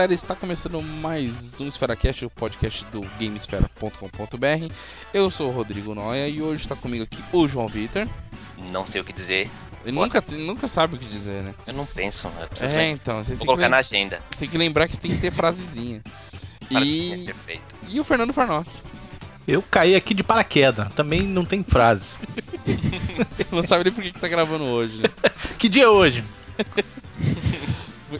Galera, está começando mais um EsferaCast, o podcast do Gamesfera.com.br. Eu sou o Rodrigo Noia e hoje está comigo aqui o João Vitor. Não sei o que dizer. Ele nunca, nunca sabe o que dizer, né? Eu não penso, eu preciso É, então, vocês Vou colocar na agenda. você tem que lembrar que você tem que ter frasezinha. E, e... perfeito. e o Fernando Farnock. Eu caí aqui de paraquedas, também não tem frase. Não sabe nem por que, que tá gravando hoje. né? Que dia é hoje?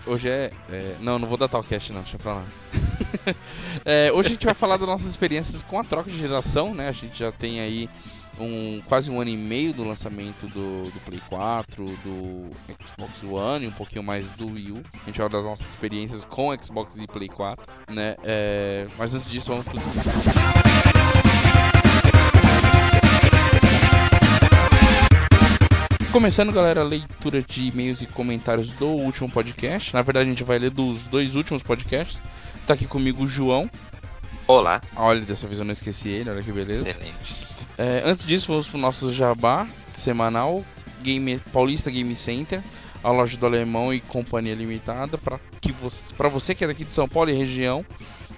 Hoje é, é- Não, não vou datar o cast, não, deixa pra lá. É, hoje a gente vai falar das nossas experiências com a troca de geração, né? A gente já tem aí um, quase um ano e meio do lançamento do, do Play 4, do Xbox One e um pouquinho mais do Wii U. A gente vai das nossas experiências com Xbox e Play 4, né? É, mas antes disso, vamos pros Começando, galera, a leitura de e-mails e comentários do último podcast. Na verdade, a gente vai ler dos dois últimos podcasts. Tá aqui comigo o João. Olá. Olha, dessa vez eu não esqueci ele, olha que beleza. Excelente. É, antes disso, vamos pro nosso jabá semanal, Game, Paulista Game Center, a loja do Alemão e Companhia Limitada, para que você, pra você que é daqui de São Paulo e região,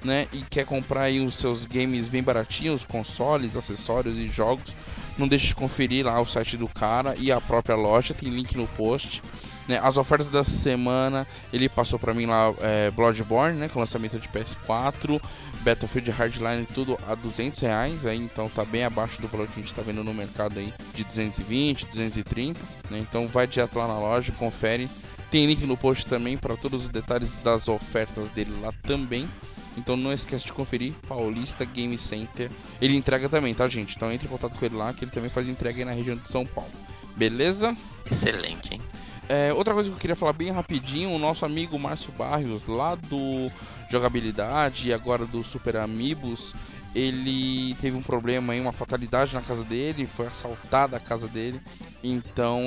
né, e quer comprar aí os seus games bem baratinhos, consoles, acessórios e jogos, não deixe de conferir lá o site do cara e a própria loja, tem link no post. Né, as ofertas da semana, ele passou pra mim lá é, Bloodborne, né, com lançamento de PS4, Battlefield Hardline tudo a 200 reais, aí então tá bem abaixo do valor que a gente tá vendo no mercado aí de 220, 230, né? Então vai direto lá na loja, confere. Tem link no post também para todos os detalhes das ofertas dele lá também. Então não esquece de conferir Paulista Game Center. Ele entrega também, tá, gente? Então entre em contato com ele lá que ele também faz entrega aí na região de São Paulo. Beleza? Excelente, hein? É, outra coisa que eu queria falar bem rapidinho, o nosso amigo Márcio Barrios, lá do Jogabilidade e agora do Super Amigos, ele teve um problema aí, uma fatalidade na casa dele, foi assaltada a casa dele. Então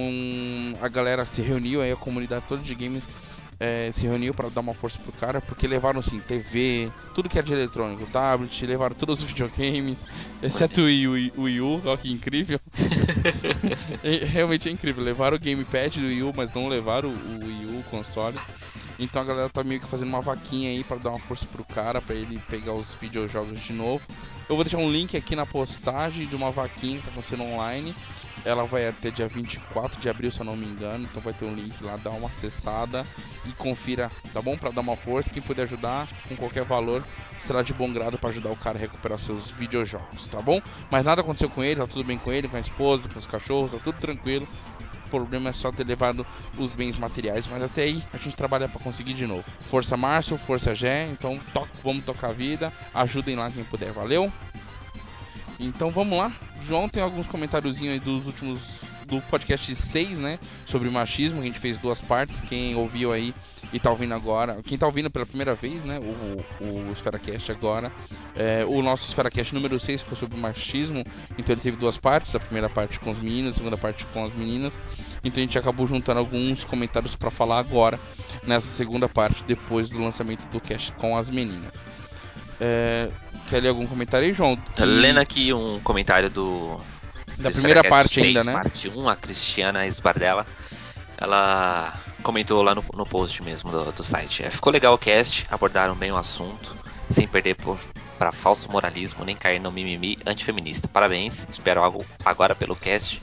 a galera se reuniu aí, a comunidade toda de games é, se reuniu para dar uma força pro cara, porque levaram assim, TV, tudo que é de eletrônico, tablet, levaram todos os videogames, exceto o Wii, o Wii U, olha que incrível. Realmente é incrível. Levaram o gamepad do Wii U, mas não levaram o Wii U, o console. Então a galera tá meio que fazendo uma vaquinha aí pra dar uma força pro cara, pra ele pegar os videojogos de novo. Eu vou deixar um link aqui na postagem de uma vaquinha que tá acontecendo online. Ela vai até dia 24 de abril, se eu não me engano. Então vai ter um link lá, dá uma acessada e confira, tá bom? Pra dar uma força. Quem puder ajudar com qualquer valor será de bom grado pra ajudar o cara a recuperar seus videojogos, tá bom? Mas nada aconteceu com ele, tá tudo bem com ele, com a esposa, com os cachorros, tá tudo tranquilo. O problema é só ter levado os bens materiais, mas até aí a gente trabalha pra conseguir de novo. Força Márcio, força Gé, então to vamos tocar a vida, ajudem lá quem puder, valeu? Então vamos lá. João tem alguns comentáriozinhos aí dos últimos do podcast 6, né, sobre machismo, que a gente fez duas partes. Quem ouviu aí e tá ouvindo agora, quem tá ouvindo pela primeira vez, né, o, o EsferaCast agora, é, o nosso EsferaCast número 6 foi sobre machismo, então ele teve duas partes, a primeira parte com os meninos, a segunda parte com as meninas. Então a gente acabou juntando alguns comentários pra falar agora, nessa segunda parte, depois do lançamento do cast com as meninas. É, quer ler algum comentário aí, João? Tá lendo aqui um comentário do. Da do primeira Starcast parte 6, ainda, né? Parte 1, a Cristiana Esbardella. Ela comentou lá no, no post mesmo do, do site. É, ficou legal o cast, abordaram bem o assunto, sem perder por, pra falso moralismo, nem cair no mimimi antifeminista. Parabéns, espero algo agora pelo cast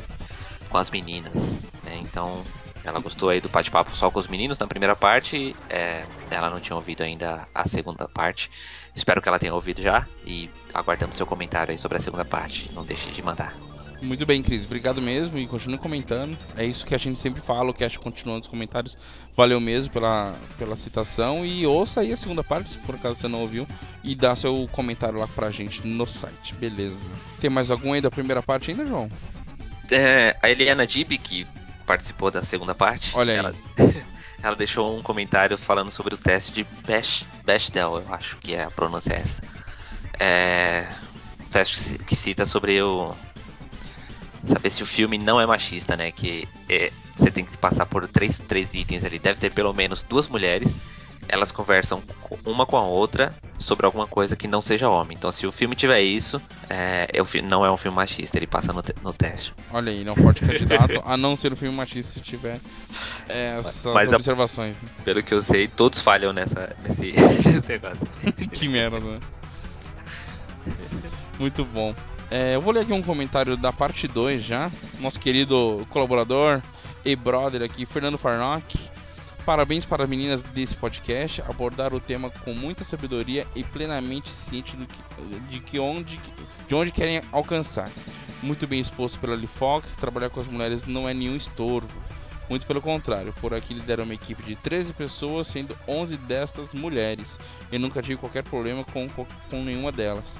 com as meninas. né? Então, ela gostou aí do bate-papo só com os meninos na primeira parte. é, ela não tinha ouvido ainda a segunda parte. Espero que ela tenha ouvido já e aguardamos seu comentário aí sobre a segunda parte. Não deixe de mandar. Muito bem, Cris. Obrigado mesmo e continue comentando. É isso que a gente sempre fala, o cast continua nos comentários. Valeu mesmo pela, pela citação. E ouça aí a segunda parte, se por acaso você não ouviu. E dá seu comentário lá pra gente no site. Beleza. Tem mais algum aí da primeira parte ainda, João? É, a Eliana Dib, que participou da segunda parte, Olha aí. ela, ela deixou um comentário falando sobre o teste de Besh, Bechdel, eu acho que é a pronúncia esta. É, um teste que cita sobre o saber se o filme não é machista, né? Que é, você tem que passar por três, três itens ali. Deve ter pelo menos duas mulheres. Elas conversam uma com a outra sobre alguma coisa que não seja homem. Então, se o filme tiver isso, é, é fi- não é um filme machista, ele passa no, te- no teste. Olha aí, não forte candidato a não ser um filme machista se tiver essas Mas observações. né? Pelo que eu sei, todos falham nessa, nesse, nesse negócio. que merda, né? Muito bom. É, eu vou ler aqui um comentário da parte 2 já. Nosso querido colaborador e brother aqui, Fernando Farnock. Parabéns para as meninas desse podcast. Abordar o tema com muita sabedoria e plenamente ciente do que, de, que onde, de onde querem alcançar. Muito bem exposto pela Lee Fox, trabalhar com as mulheres não é nenhum estorvo. Muito pelo contrário, por aqui lideram uma equipe de 13 pessoas, sendo 11 destas mulheres. E nunca tive qualquer problema com, com, nenhuma delas.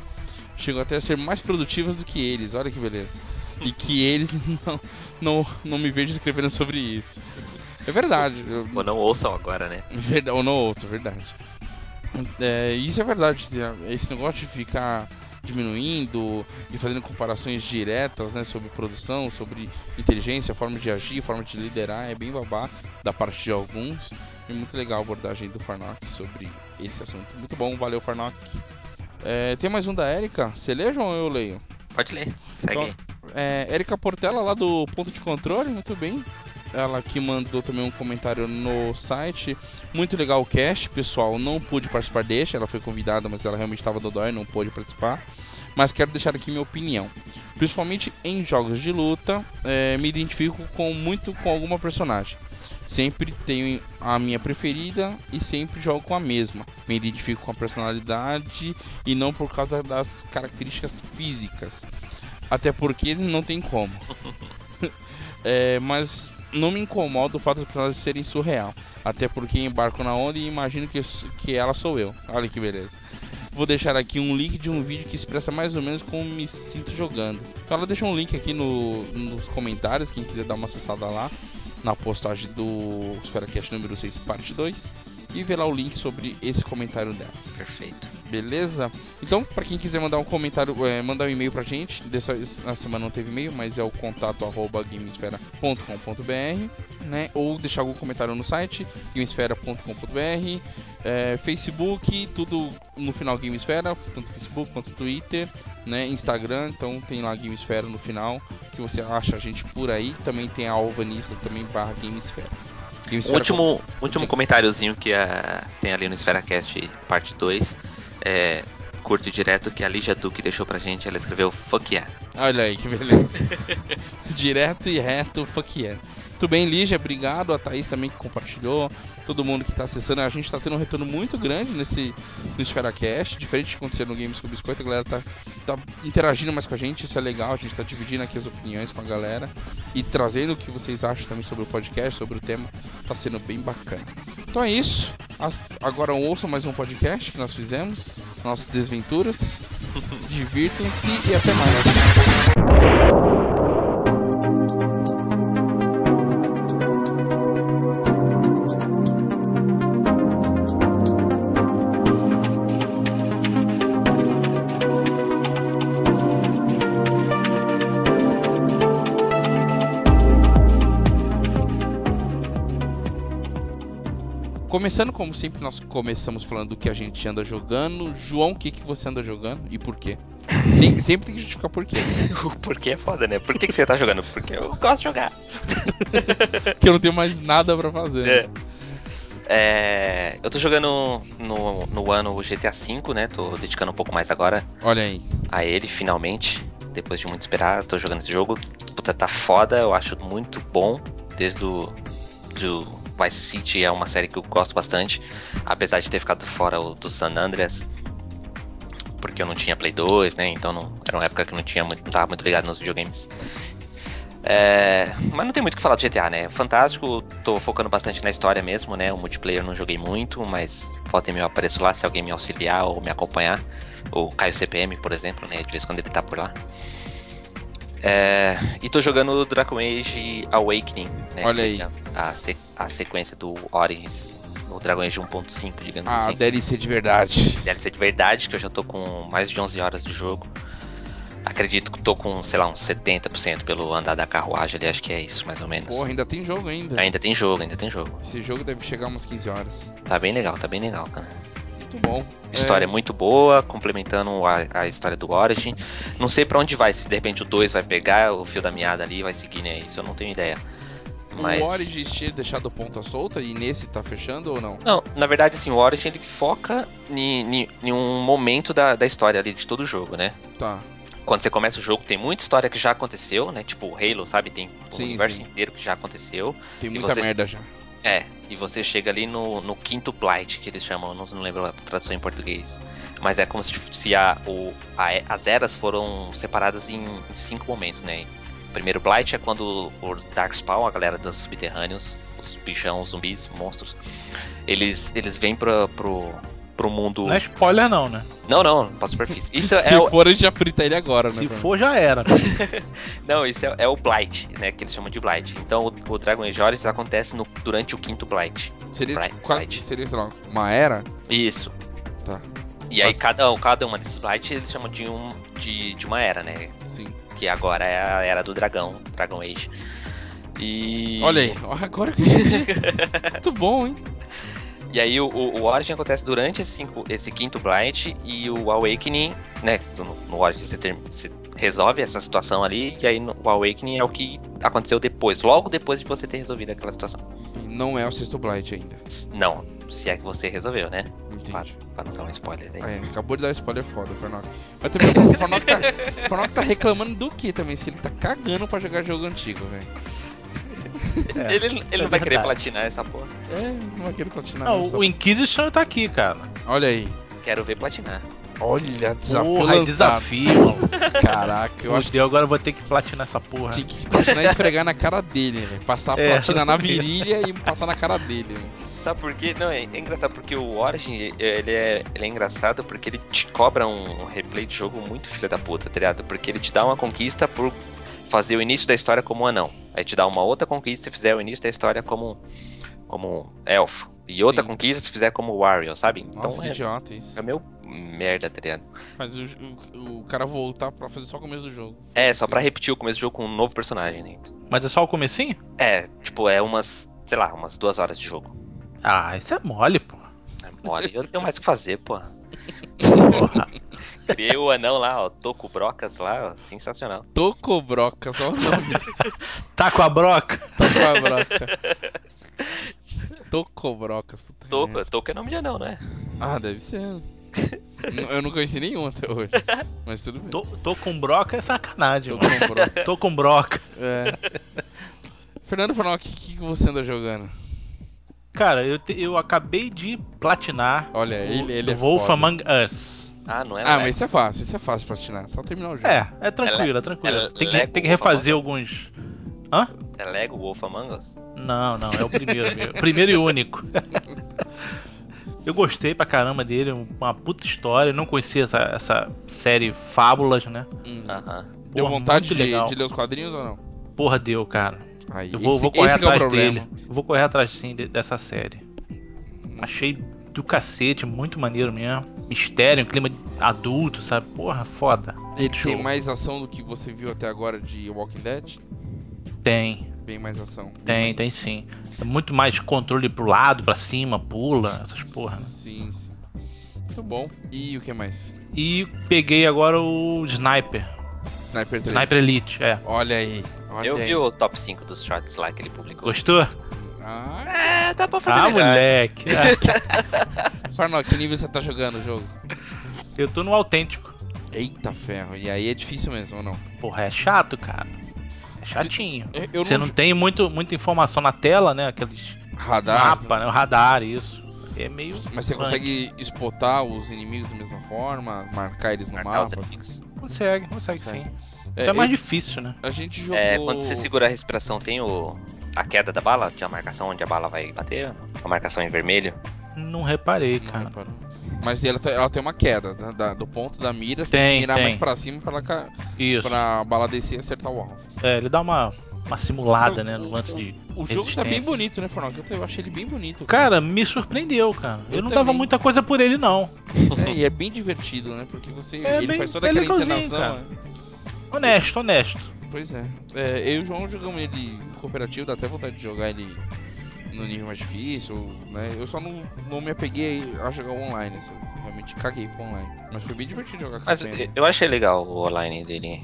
Chegam até a ser mais produtivas do que eles, olha que beleza. E que eles não, não, não me vejam escrevendo sobre isso. É verdade, eu- Ou não ouçam agora, né? Verdade, ou não ouço, verdade. É, isso é verdade. Esse negócio de ficar diminuindo e fazendo comparações diretas né, sobre produção, sobre inteligência, forma de agir, forma de liderar, é bem babaca da parte de alguns. E muito legal a abordagem do Farnock sobre esse assunto. Muito bom, valeu Farnock. É, tem mais um da Erika. Você lê, João, ou eu leio? Pode ler, segue aí. É, Erika Portela, lá do Ponto de Controle, muito bem. Ela que mandou também um comentário no site. Muito legal o cast, pessoal. Não pude participar deste, ela foi convidada, mas ela realmente estava dodói não pôde participar. Mas quero deixar aqui minha opinião. Principalmente em jogos de luta, é, me identifico com muito com alguma personagem. Sempre tenho a minha preferida e sempre jogo com a mesma. Me identifico com a personalidade e não por causa das características físicas. Até porque não tem como. É, mas não me incomoda o fato dos personagens serem surreal. Até porque embarco na onda e imagino que, que ela sou eu. Olha que beleza. Vou deixar aqui um link de um vídeo que expressa mais ou menos como me sinto jogando. Então ela deixa um link aqui no, nos comentários, quem quiser dar uma acessada lá, na postagem do SferaCast número 6, parte 2, e ver lá o link sobre esse comentário dela. Perfeito. Beleza? Então, pra quem quiser mandar um comentário, é, mandar um e-mail pra gente, dessa na semana não teve e-mail, mas é o contato arroba gamesfera.com.br, né? Ou deixar algum comentário no site, gamesfera.com.br, é, Facebook, tudo no final Gamesfera, tanto Facebook quanto Twitter, né? Instagram, então tem lá Gamesfera no final, que você acha a gente por aí. Também tem a Alvanista também barra Gamesfera. Gamesfera último, último comentáriozinho que ah, tem ali no SferaCast parte 2 é curto e direto que a Lígia Duque deixou pra gente. Ela escreveu Fuck yeah. Olha aí, que beleza. Direto e reto, fuck yeah. Muito bem, Lígia, obrigado. A Thaís também que compartilhou. Todo mundo que tá acessando. A gente tá tendo um retorno muito grande nesse no EsferaCast. Diferente do que aconteceu no Games com Biscoito. A galera tá, tá interagindo mais com a gente. Isso é legal. A gente tá dividindo aqui as opiniões com a galera. E trazendo o que vocês acham também sobre o podcast, sobre o tema. Tá sendo bem bacana. Então é isso. Agora ouçam mais um podcast que nós fizemos. Nossas desventuras. Divirtam-se e até mais. Começando como sempre, nós começamos falando do que a gente anda jogando. João, o que, que você anda jogando e por quê? Sem- sempre tem que justificar por quê. Porque é foda, né? Por que, que você tá jogando? Porque eu gosto de jogar. Porque eu não tenho mais nada pra fazer. É. É, eu tô jogando no, no ano o GTA V, né? Tô dedicando um pouco mais agora Olha aí. a ele, finalmente. Depois de muito esperar, tô jogando esse jogo. Puta, tá foda, eu acho muito bom. Desde o do Vice City é uma série que eu gosto bastante. Apesar de ter ficado fora do San Andreas. Porque eu não tinha Play 2, né? Então não, era uma época que não tinha muito, não tava muito ligado nos videogames. É, mas não tem muito o que falar do GTA, né? Fantástico, tô focando bastante na história mesmo, né? O multiplayer não joguei muito, mas volta e meia eu apareço lá se alguém me auxiliar ou me acompanhar. O Caio CPM, por exemplo, né? De vez em quando ele tá por lá. É, e tô jogando Dragon Age Awakening, né? Olha aí. A, a sequência do Origins, o Dragon Age 1.5, digamos A assim. DLC de verdade. DLC de verdade, que eu já tô com mais de 11 horas de jogo. Acredito que tô com, sei lá, uns 70% pelo andar da carruagem ali, acho que é isso, mais ou menos. Porra, ainda tem jogo ainda. Ainda tem jogo, ainda tem jogo. Esse jogo deve chegar umas 15 horas. Tá bem legal, tá bem legal, cara. Muito bom. História É, muito boa, complementando a, a história do Origin. Não sei pra onde vai, se de repente o 2 vai pegar o fio da meada ali e vai seguir, né? Isso eu não tenho ideia. Mas... O Origins tinha deixado ponta solta e nesse tá fechando ou não? Não, na verdade, assim, o Origin ele foca em, em- um momento da, da história ali de todo o jogo, né? Tá. Quando você começa o jogo, tem muita história que já aconteceu, né? Tipo o Halo, sabe? Tem o Sim, universo sim. inteiro que já aconteceu. Tem muita você- merda já. É, e você chega ali no, no quinto Blight, que eles chamam, não, não lembro a tradução em português. Mas é como se, se a, o, a- as eras foram separadas em, em cinco momentos, né? Primeiro Blight é quando o Darkspawn, a galera dos subterrâneos, os bichão, os zumbis, monstros, eles, eles vêm pra, pro, pro mundo. Não é spoiler, não, né? Não, não, pra superfície. Isso Se é o, for, a gente já frita ele agora, né? Se for, já era. Não, isso é, é o Blight, né? Que eles chamam de Blight. Então o, o Dragon Age Origins acontece no- durante o quinto Blight. Seria, Bright- tipo, Bright. seria, sei lá, uma era? Isso. Tá. E aí Mas- cada, cada uma desses Blight eles chamam de, um, de, de uma era, né? Sim. Que agora é a era do dragão, Dragon Age. E. Olha aí, agora que. Muito bom, hein? E aí o, o, o Origin acontece durante esse, cinco- esse quinto Blight e o Awakening, né? No, no Origin você, ter- você resolve essa situação ali, e aí no, o Awakening é o que aconteceu depois, logo depois de você ter resolvido aquela situação. E não é o sexto Blight ainda. Não, se é que você resolveu, né? Pra, Entendi. pra não dar um spoiler aí. É, acabou de dar spoiler foda, Fernando. Mas também o Fernando tá, o tá reclamando do que também? Se ele tá cagando pra jogar jogo antigo, velho. É, ele ele isso é não vai querer platinar essa porra. É, não vai querer platinar. Não, essa- o Inquisition tá aqui, cara. Olha aí. Quero ver platinar. Olha, desafio Porra, é lançado. desafio, mano. Caraca, eu Meu acho que Deus, agora eu vou ter que platinar essa porra. tinha que platinar e esfregar na cara dele, velho. Passar a É, platina na virilha e passar na cara dele, velho. Sabe por quê? Não, é, é engraçado porque o Origin, ele é, ele é engraçado porque ele te cobra um replay de jogo muito filho da puta, tá ligado? Porque ele te dá uma conquista por fazer o início da história como um anão. Aí te dá uma outra conquista se fizer o início da história como, como um elfo. E outra Sim. conquista se fizer como Wario, sabe? Nossa, então que é, idiota isso. é meio merda, tá ligado? Faz o, o, o cara voltar pra fazer só o começo do jogo. É, só Sim. pra repetir o começo do jogo com um novo personagem, né? Mas é só o comecinho? É, tipo, é umas, sei lá, umas duas horas de jogo. Ah, isso é mole, pô. É mole, eu tenho mais o que fazer, pô. Porra. Criei o anão lá, ó, Toco Brocas lá, ó, sensacional. Tocobroca, só o nome. Tá com a broca? Tocobroca. Tocobrocas, puta Toco, merda. Toco é nome de anão, não é? Ah, deve ser. Eu não conheci nenhum até hoje. Mas tudo bem. Tô, tô com broca é sacanagem, mano. Tocobroca. Tô com broca. É. Fernando Fanal, o que, que você anda jogando? Cara, eu, te- eu acabei de platinar Olha, o, ele, ele é Wolf foda. Among Us. Ah, não é Ah, mas isso é fácil, isso é fácil de platinar. Só terminar o jogo. É, é tranquilo, é tranquilo. é tem, que, tem que refazer alguns. Hã? É Lego Wolf Among Us? Não, não, é o primeiro, meu. primeiro e único. Eu gostei pra caramba dele, uma puta história. Não conhecia essa, essa série Fábulas, né? Hum. Aham. Deu vontade de, legal. de ler os quadrinhos ou não? Porra, deu, cara. Aí, Eu vou, esse- vou correr é atrás problema. dele. Eu vou correr atrás sim de- dessa série. Achei do cacete, muito maneiro mesmo. Mistério, um clima adulto, sabe? Porra, foda. Ele Show. tem mais ação do que você viu até agora de Walking Dead? Tem, Bem mais ação. Tem, mais- tem sim. É muito mais controle pro lado, pra cima, pula, essas porra, né? Sim, sim. Muito bom. E o que mais? E peguei agora o Sniper. Sniper 3. Sniper Elite, é. Olha aí. Olha Eu aí. vi o top 5 dos shots lá que ele publicou. Gostou? Ah, É, dá pra fazer Ah, melhor. moleque. Farnock, que nível você tá jogando o jogo? Eu tô no autêntico. Eita ferro. E aí é difícil mesmo, ou não? Porra, é chato, cara. É chatinho. Eu, eu Você não tem muito, muita informação na tela, né? Aqueles Radar. mapa, né? O radar, isso. É meio. Mas você consegue spotar os inimigos da mesma forma, marcar eles no Marcar mapa? Consegue, consegue Consegue. sim. É, É, mais eu- difícil, né? a gente jogou. É, quando você segura a respiração, tem o. A queda da bala, tem a marcação onde a bala vai bater, a marcação em vermelho. Não reparei, Não cara. reparou. Mas ela, tem- ela tem uma queda da- da- do ponto da mira, você Tem, tem que mirar tem. mais pra cima pra, ela Isso. pra bala descer e acertar o alvo. É, ele dá uma, uma simulada, Então, né? No lance de. O jogo tá bem bonito, né, Fornal? Eu, eu achei ele bem bonito. Cara, me surpreendeu, cara. Eu, Eu não dava também. muita coisa por ele, não. É, e é bem divertido, né? Porque você. É ele bem- faz toda é aquela encenação. cara. né? Honesto, honesto. Pois é. É, Eu e o João jogamos ele cooperativo, dá até vontade de jogar ele no nível mais difícil, né? Eu só não, não me apeguei a jogar online, assim, eu realmente caguei pro online. Mas foi bem divertido jogar com Mas eu- eu achei legal o online dele.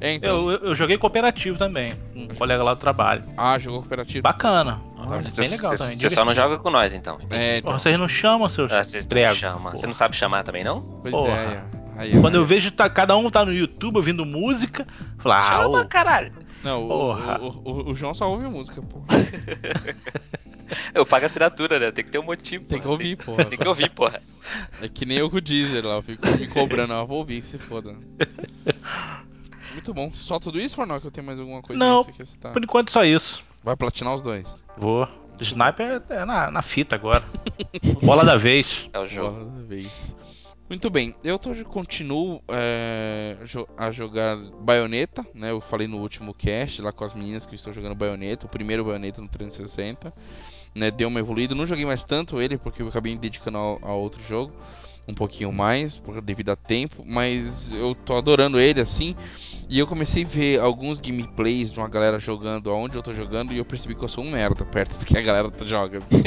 É, então. Eu, eu, joguei cooperativo também, com um colega lá do trabalho. Ah, jogou cooperativo. Bacana. Tá Olha, vendo? bem legal Você também. você só não joga com nós, então. É, então. Porra, vocês não chamam seus Ah, Vocês não chamam. Você não sabe chamar também, não? Pois Porra. é, aí, Quando eu vejo tá, cada um tá no YouTube ouvindo música, eu falo, ah, Chama, ô, caralho. Não, o, Porra. o, o, o João só ouve música, pô. Eu pago assinatura, né? Tem que ter um motivo. Tem que porra. ouvir, porra. Tem que ouvir, porra. É que nem eu com o Deezer lá, eu fico me cobrando, ah, vou ouvir, que se foda. Muito bom. Só tudo isso, Fornal, que eu tenho mais alguma coisa Não. que você quer citar? por enquanto só isso. Vai platinar os dois. Vou. Sniper é na, na fita agora. Bola da vez. É o jogo. Bola da vez. Muito bem, eu tô, continuo é, a jogar Bayonetta, né? Eu falei no último cast lá com as meninas que eu estou jogando Bayonetta, o primeiro Bayonetta no 360. Né, deu uma evoluída, não joguei mais tanto ele porque eu acabei me dedicando ao- a outro jogo um pouquinho mais, devido a tempo, mas eu tô adorando ele assim. E eu comecei a ver alguns gameplays de uma galera jogando aonde eu tô jogando e eu percebi que eu sou um merda perto do que a galera joga. Assim.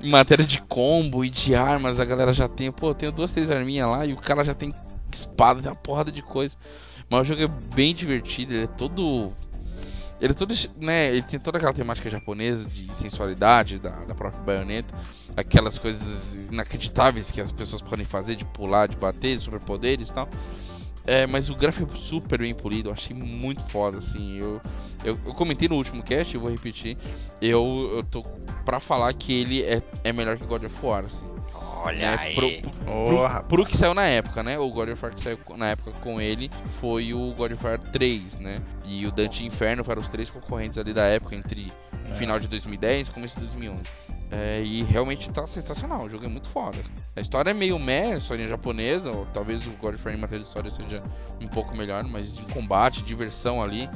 em matéria de combo e de armas, a galera já tem, pô, eu tenho duas, três arminhas lá e o cara já tem espada, tem uma porrada de coisa. Mas o jogo é bem divertido, ele é todo. Ele é todo. né, ele tem toda aquela temática japonesa de sensualidade da, da própria baioneta. Aquelas coisas inacreditáveis que as pessoas podem fazer, de pular, de bater, de superpoderes e tal. É, mas o gráfico é super bem polido, eu achei muito foda, assim. Eu, eu, eu comentei no último cast, eu vou repetir. Eu, eu tô pra falar que ele é, é melhor que God of War, assim. Olha né? aí. Pro, pro, Porra. pro que saiu na época, né? O God of War que saiu na época com ele foi o God of War 3, né? E o Dante Inferno foram os três concorrentes ali da época, entre É. final de 2010 e começo de 2011. É, e realmente tá sensacional, o jogo é muito foda. A história é meio meh, historinha japonesa, ou talvez o God of War em matéria de história seja um pouco melhor, mas em combate, diversão ali.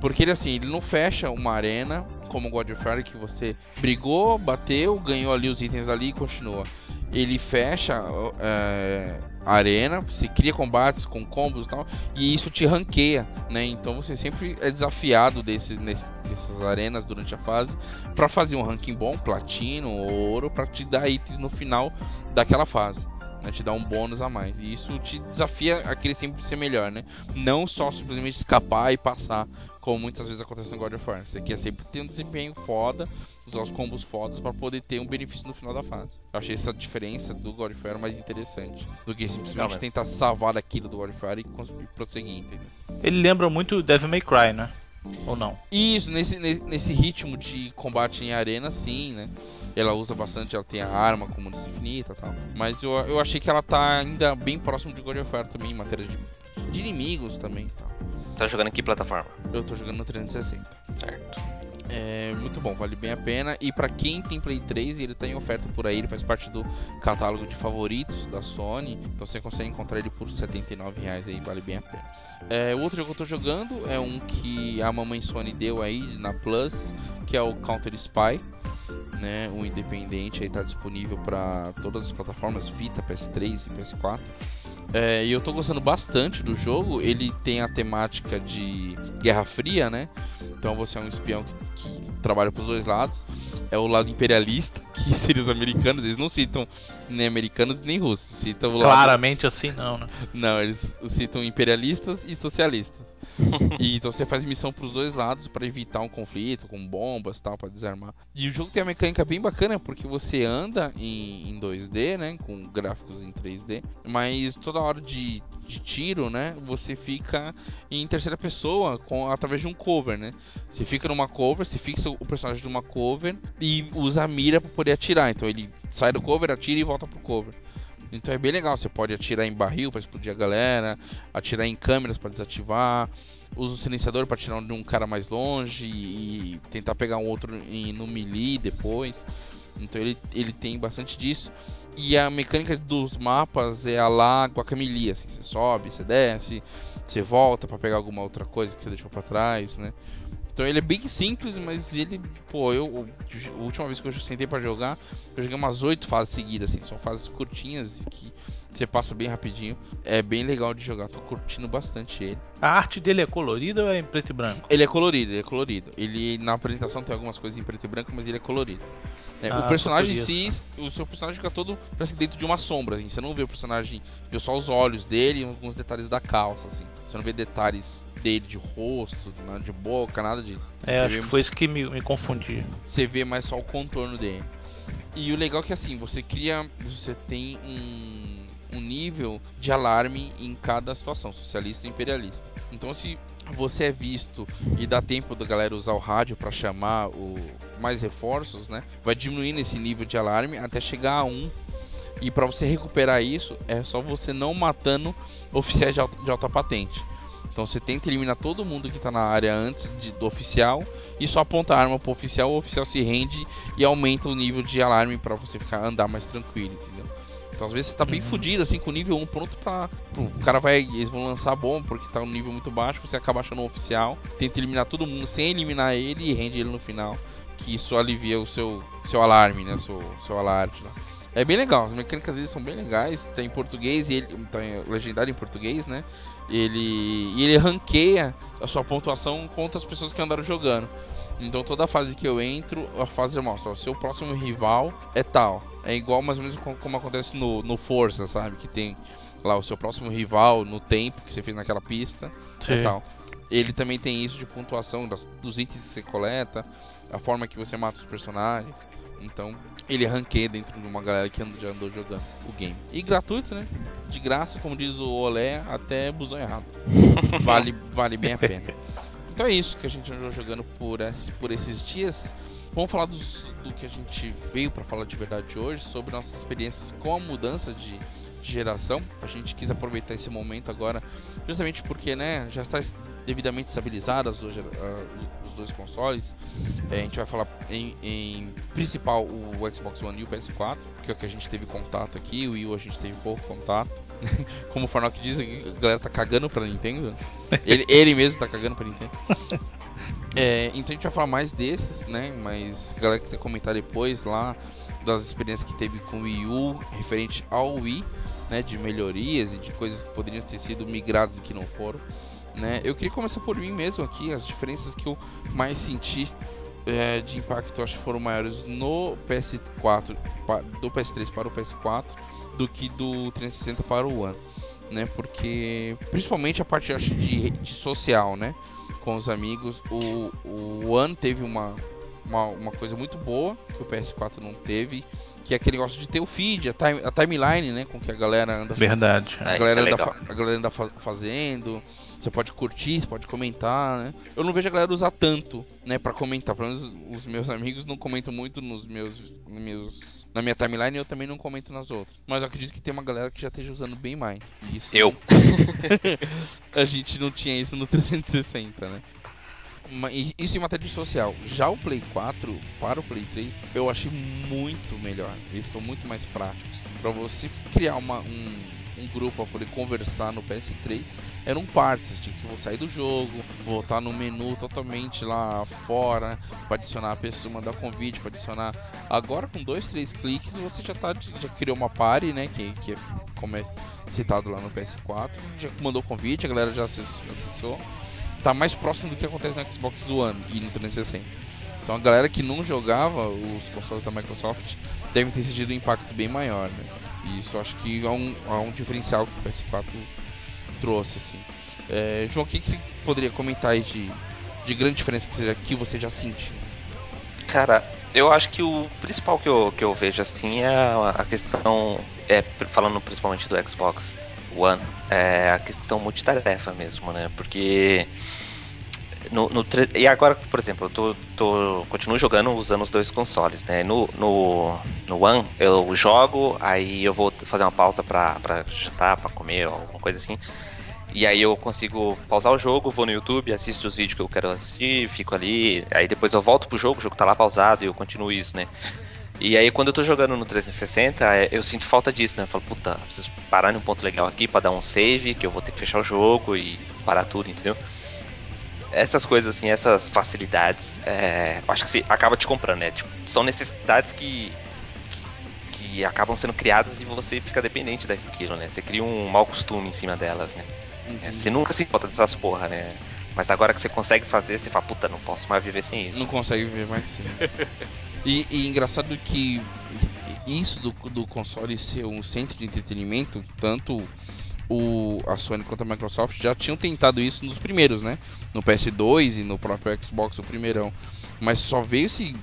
Porque ele assim, ele não fecha uma arena como o God of War que você brigou, bateu, ganhou ali os itens ali e continua. Ele fecha é, a arena, você cria combates com combos e tal, e isso te ranqueia, né? Então você sempre é desafiado desse, nesse- dessas arenas durante a fase para fazer um ranking bom, platino, ouro, para te dar itens no final daquela fase. Né, te dar um bônus a mais. E isso te desafia a querer sempre ser melhor, né? Não só simplesmente escapar e passar, como muitas vezes acontece no God of War. Você quer sempre ter um desempenho foda, usar os combos fodas para poder ter um benefício no final da fase. Eu achei essa diferença do God of War mais interessante do que simplesmente tentar salvar daquilo do God of War e, e prosseguir, entendeu? Ele lembra muito Devil May Cry, né? Ou não? Isso, nesse, ne- nesse ritmo de combate em arena, sim, né? Ela usa bastante, ela tem a arma com munição infinita e tal. Mas eu, eu achei que ela tá ainda bem próximo de God of War também, em matéria de, de inimigos também e tal. Tá jogando em que plataforma? Eu tô jogando no 360. Certo. É muito bom, vale bem a pena. E pra quem tem Play 3, ele tá em oferta por aí, ele faz parte do catálogo de favoritos da Sony. Então você consegue encontrar ele por 79 reais aí, vale bem a pena. É, o outro jogo que eu tô jogando é um que a mamãe Sony deu aí na Plus, que é o Counter Spy. Né, o independente aí tá disponível para todas as plataformas Vita, PS3 e PS4. É, e eu tô gostando bastante do jogo. Ele tem a temática de Guerra Fria, né? Então você é um espião que, que trabalha pros dois lados. É o lado imperialista, que seria os americanos. Eles não citam nem americanos nem russos. Citam o lado... Claramente assim não, né? Não, eles citam imperialistas e socialistas. e então você faz missão pros dois lados para evitar um conflito com bombas e tal, para desarmar. E o jogo tem uma mecânica bem bacana porque você anda em, em 2D, né, com gráficos em 3D, mas toda hora de, de tiro, né, você fica em terceira pessoa com através de um cover, né? Você fica numa cover, você fixa o personagem numa cover e usa a mira para poder atirar. Então ele sai do cover, atira e volta pro cover. Então é bem legal, você pode atirar em barril para explodir a galera, atirar em câmeras para desativar, usa o silenciador para atirar de um cara mais longe e tentar pegar um outro em, no melee depois. Então ele, ele tem bastante disso. E a mecânica dos mapas é a lá Guacamelee, assim, você sobe, você desce, você volta para pegar alguma outra coisa que você deixou para trás, né? Então ele é bem simples, mas ele, pô, eu a última vez que eu sentei para jogar, eu joguei umas oito fases seguidas, assim, são fases curtinhas que Você passa bem rapidinho. É bem legal de jogar, tô curtindo bastante ele. A arte dele é colorida ou é em preto e branco? Ele é colorido, ele é colorido. Ele na apresentação tem algumas coisas em preto e branco, mas ele é colorido. É, Ah, o personagem em si, o seu personagem fica todo parece que dentro de uma sombra, assim. Você não vê o personagem, vê só os olhos dele e alguns detalhes da calça, assim. Você não vê detalhes dele de rosto, né, de boca, nada disso. É, acho que foi isso que me, me confundi. você vê mais só o contorno dele. E o legal é que assim, você cria. Você tem um, um nível de alarme em cada situação, socialista e imperialista. Então se você é visto e dá tempo da galera usar o rádio para chamar o mais reforços, né? Vai diminuindo esse nível de alarme até chegar a um. E para você recuperar isso, é só você não matando oficiais de alta, de alta patente. Então você tenta eliminar todo mundo que tá na área antes de- do oficial e só aponta a arma pro oficial, o oficial se rende e aumenta o nível de alarme para você ficar andar mais tranquilo, entendeu? Então às vezes você tá bem Uhum. fudido assim com o nível 1 pronto pra. O cara vai. Eles vão lançar a bomba porque tá um nível muito baixo, você acaba achando um oficial, tenta eliminar todo mundo sem eliminar ele e rende ele no final. Que isso alivia o seu, seu alarme, né? Seu, seu alarde lá. É bem legal, as mecânicas dele são bem legais, tem em português e ele. Tem legendário em português, né? Ele. E ele ranqueia a sua pontuação contra as pessoas que andaram jogando. Então toda fase que eu entro, a fase mostra, ó, seu próximo rival é tal. É igual mais ou menos co- como acontece no, no Força, sabe? Que tem lá o seu próximo rival no tempo que você fez naquela pista e Sim. tal. Ele também tem isso de pontuação das, dos itens que você coleta, a forma que você mata os personagens. Então, ele ranqueia dentro de uma galera que já andou jogando o game. E gratuito, né? De graça, como diz o Olé, até busão errado. Vale, vale bem a pena. Então é isso que a gente andou jogando por, esses- por esses dias. Vamos falar dos- do que a gente veio para falar de verdade hoje, sobre nossas experiências com a mudança de, de geração. A gente quis aproveitar esse momento agora, justamente porque né, já está devidamente estabilizado as duas, dois consoles. É, a gente vai falar em, em principal o Xbox One e o PS4, que é o que a gente teve contato aqui, o Wii U a gente teve pouco contato. Como o Farnock diz, a galera tá cagando pra Nintendo. Ele, ele mesmo tá cagando pra Nintendo. É, então a gente vai falar mais desses, né? Mas a galera que quiser comentar depois lá das experiências que teve com o Wii U referente ao Wii, né? De melhorias e de coisas que poderiam ter sido migradas e que não foram. Né? Eu queria começar por mim mesmo aqui, as diferenças que eu mais senti é, de impacto acho que foram maiores no PS4, pa- do PS3 para o PS4, do que do 360 para o One, né? Porque principalmente a parte acho de, de social, né? Com os amigos, o, o One teve uma, uma, uma coisa muito boa que o PS4 não teve, que é aquele negócio de ter o feed, a, time, a timeline, né? Com que a galera anda Verdade. A isso galera, é anda legal. a galera anda fa- fazendo, você pode curtir, você pode comentar, né? Eu não vejo a galera usar tanto, né, pra comentar. Pelo menos os meus amigos não comentam muito nos meus, nos meus na minha timeline e eu também não comento nas outras. Mas eu acredito que tem uma galera que já esteja usando bem mais. Isso Eu. a gente não tinha isso no 360, né? Isso em matéria de social. Já o Play 4 para o Play 3 eu achei muito melhor. Eles estão muito mais práticos. Pra você criar uma, um, um grupo para poder conversar no PS3 era um parto. Você tinha que sair do jogo, voltar no menu totalmente lá fora, para adicionar a pessoa, mandar convite para adicionar. Agora com dois, três cliques você já tá já criou uma party, né? Que, que é como é citado lá no PS4. Já mandou convite, a galera já acess- acessou tá mais próximo do que acontece no Xbox One e no 360. Então a galera que não jogava os consoles da Microsoft deve ter sentido um impacto bem maior, né? E isso acho que é um, é um diferencial que o PS4 trouxe, assim. É, João, o que, que você poderia comentar aí de, de grande diferença que você que você já sentiu? Cara, eu acho que o principal que eu, que eu vejo assim é a questão, é, falando principalmente do Xbox One, é a questão multitarefa mesmo, né? Porque. No, no e agora, por exemplo, eu tô, tô, continuo jogando usando os dois consoles, né? No, no, no One eu jogo, aí eu vou fazer uma pausa pra, pra jantar, pra comer, alguma coisa assim. E aí eu consigo pausar o jogo, vou no YouTube, assisto os vídeos que eu quero assistir, fico ali, aí depois eu volto pro jogo, o jogo tá lá pausado e eu continuo isso, né? E aí quando eu tô jogando no 360, é, eu sinto falta disso, né? Eu falo, puta, preciso parar em um ponto legal aqui pra dar um save, que eu vou ter que fechar o jogo e parar tudo, entendeu? Essas coisas assim, essas facilidades, é, acho que você acaba te comprando, né? Tipo, são necessidades que, que, que acabam sendo criadas e você fica dependente daquilo, né? Você cria um mau costume em cima delas, né? Você nunca se importa dessas porra, né? Mas agora que você consegue fazer, você fala, puta, não posso mais viver sem isso. Não consegue viver mais sem. e, e engraçado que isso do, do console ser um centro de entretenimento, tanto o, a Sony quanto a Microsoft já tinham tentado isso nos primeiros, né? No PS2 e no próprio Xbox, o primeirão. Mas só veio se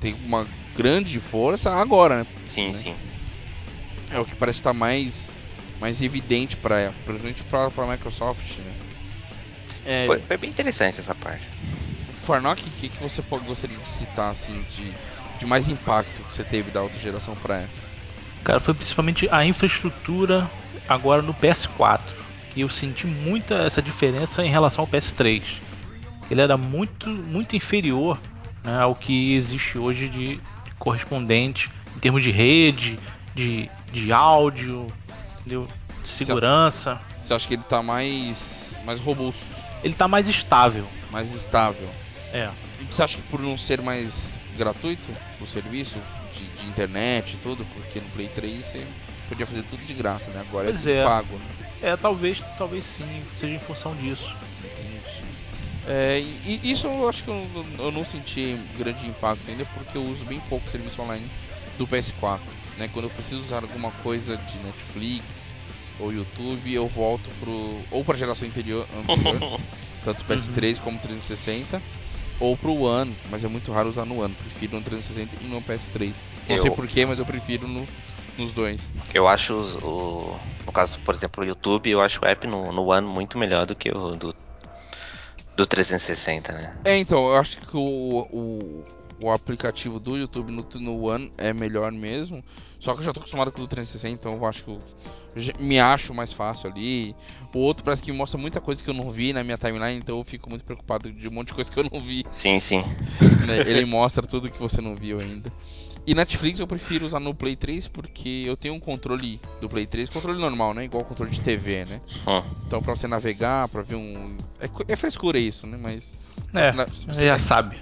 tem uma grande força agora, né? Sim, né? sim. É o que parece estar mais, mais evidente para principalmente para a Microsoft, né? É, foi, foi, bem interessante essa parte. Farnock, o que, que você pode, gostaria de citar assim de, de mais impacto que você teve da outra geração para essa? Cara, foi principalmente a infraestrutura agora no PS4, que eu senti muita essa diferença em relação ao PS3. Ele era muito muito inferior né, ao que existe hoje de correspondente em termos de rede, de, de áudio, entendeu? de segurança. Você acha que ele está mais mais robusto? Ele está mais estável. Mais estável. É. E você acha que por não ser mais gratuito o serviço de, de internet e tudo, porque no Play 3 você podia fazer tudo de graça, né? Agora pois é, é pago. Né? É, talvez, talvez sim, seja em função disso. Entendi. É, e, isso eu acho que eu, eu, não senti grande impacto ainda porque eu uso bem pouco serviço online do PS4. Né? Quando eu preciso usar alguma coisa de Netflix ou YouTube, eu volto pro ou para geração anterior, anterior tanto PS3 uhum. como 360, ou pro One, mas é muito raro usar no One. Prefiro no 360 e no PS3. Não eu... sei porquê, mas eu prefiro no, nos dois. Eu acho o, no caso, por exemplo, o YouTube, eu acho o app no, no One muito melhor do que o do do 360, né? É, então, eu acho que o, o, o aplicativo do YouTube no, no One é melhor mesmo. Só que eu já tô acostumado com o do 360, então eu acho que eu, eu me acho mais fácil ali. O outro parece que mostra muita coisa que eu não vi na minha timeline, então eu fico muito preocupado de um monte de coisa que eu não vi. Sim, sim. Né? Ele mostra tudo que você não viu ainda. E Netflix eu prefiro usar no Play 3 porque eu tenho um controle do Play 3, controle normal, né? Igual controle de TV, né? Então pra você navegar, pra ver um. É, é frescura isso, né? Mas. É, na... você já sabe.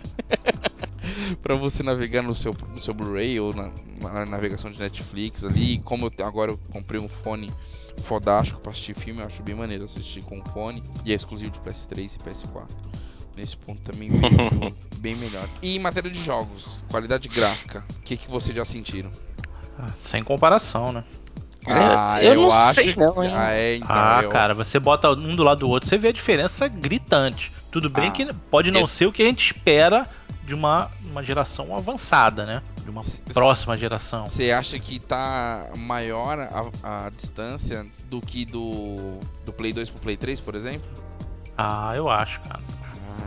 pra você navegar no seu, no seu Blu-ray ou na, na, navegação de Netflix ali. Como eu, agora eu comprei um fone fodástico pra assistir filme, eu acho bem maneiro assistir com fone. E é exclusivo de PS3 e PS4. Nesse ponto também vejo bem melhor. E em matéria de jogos, qualidade gráfica, o que, que vocês já sentiram? Ah, sem comparação, né? Ah, eu, eu não acho sei não, hein? Ah, é, então, ah eu... cara, você bota um do lado do outro, você vê a diferença gritante. Tudo bem ah, que pode não eu... ser o que a gente espera de uma, uma geração avançada, né? De uma C próxima geração. Você acha que tá maior a, a, distância do que do, do Play 2 pro Play 3, por exemplo? Ah, eu acho, cara.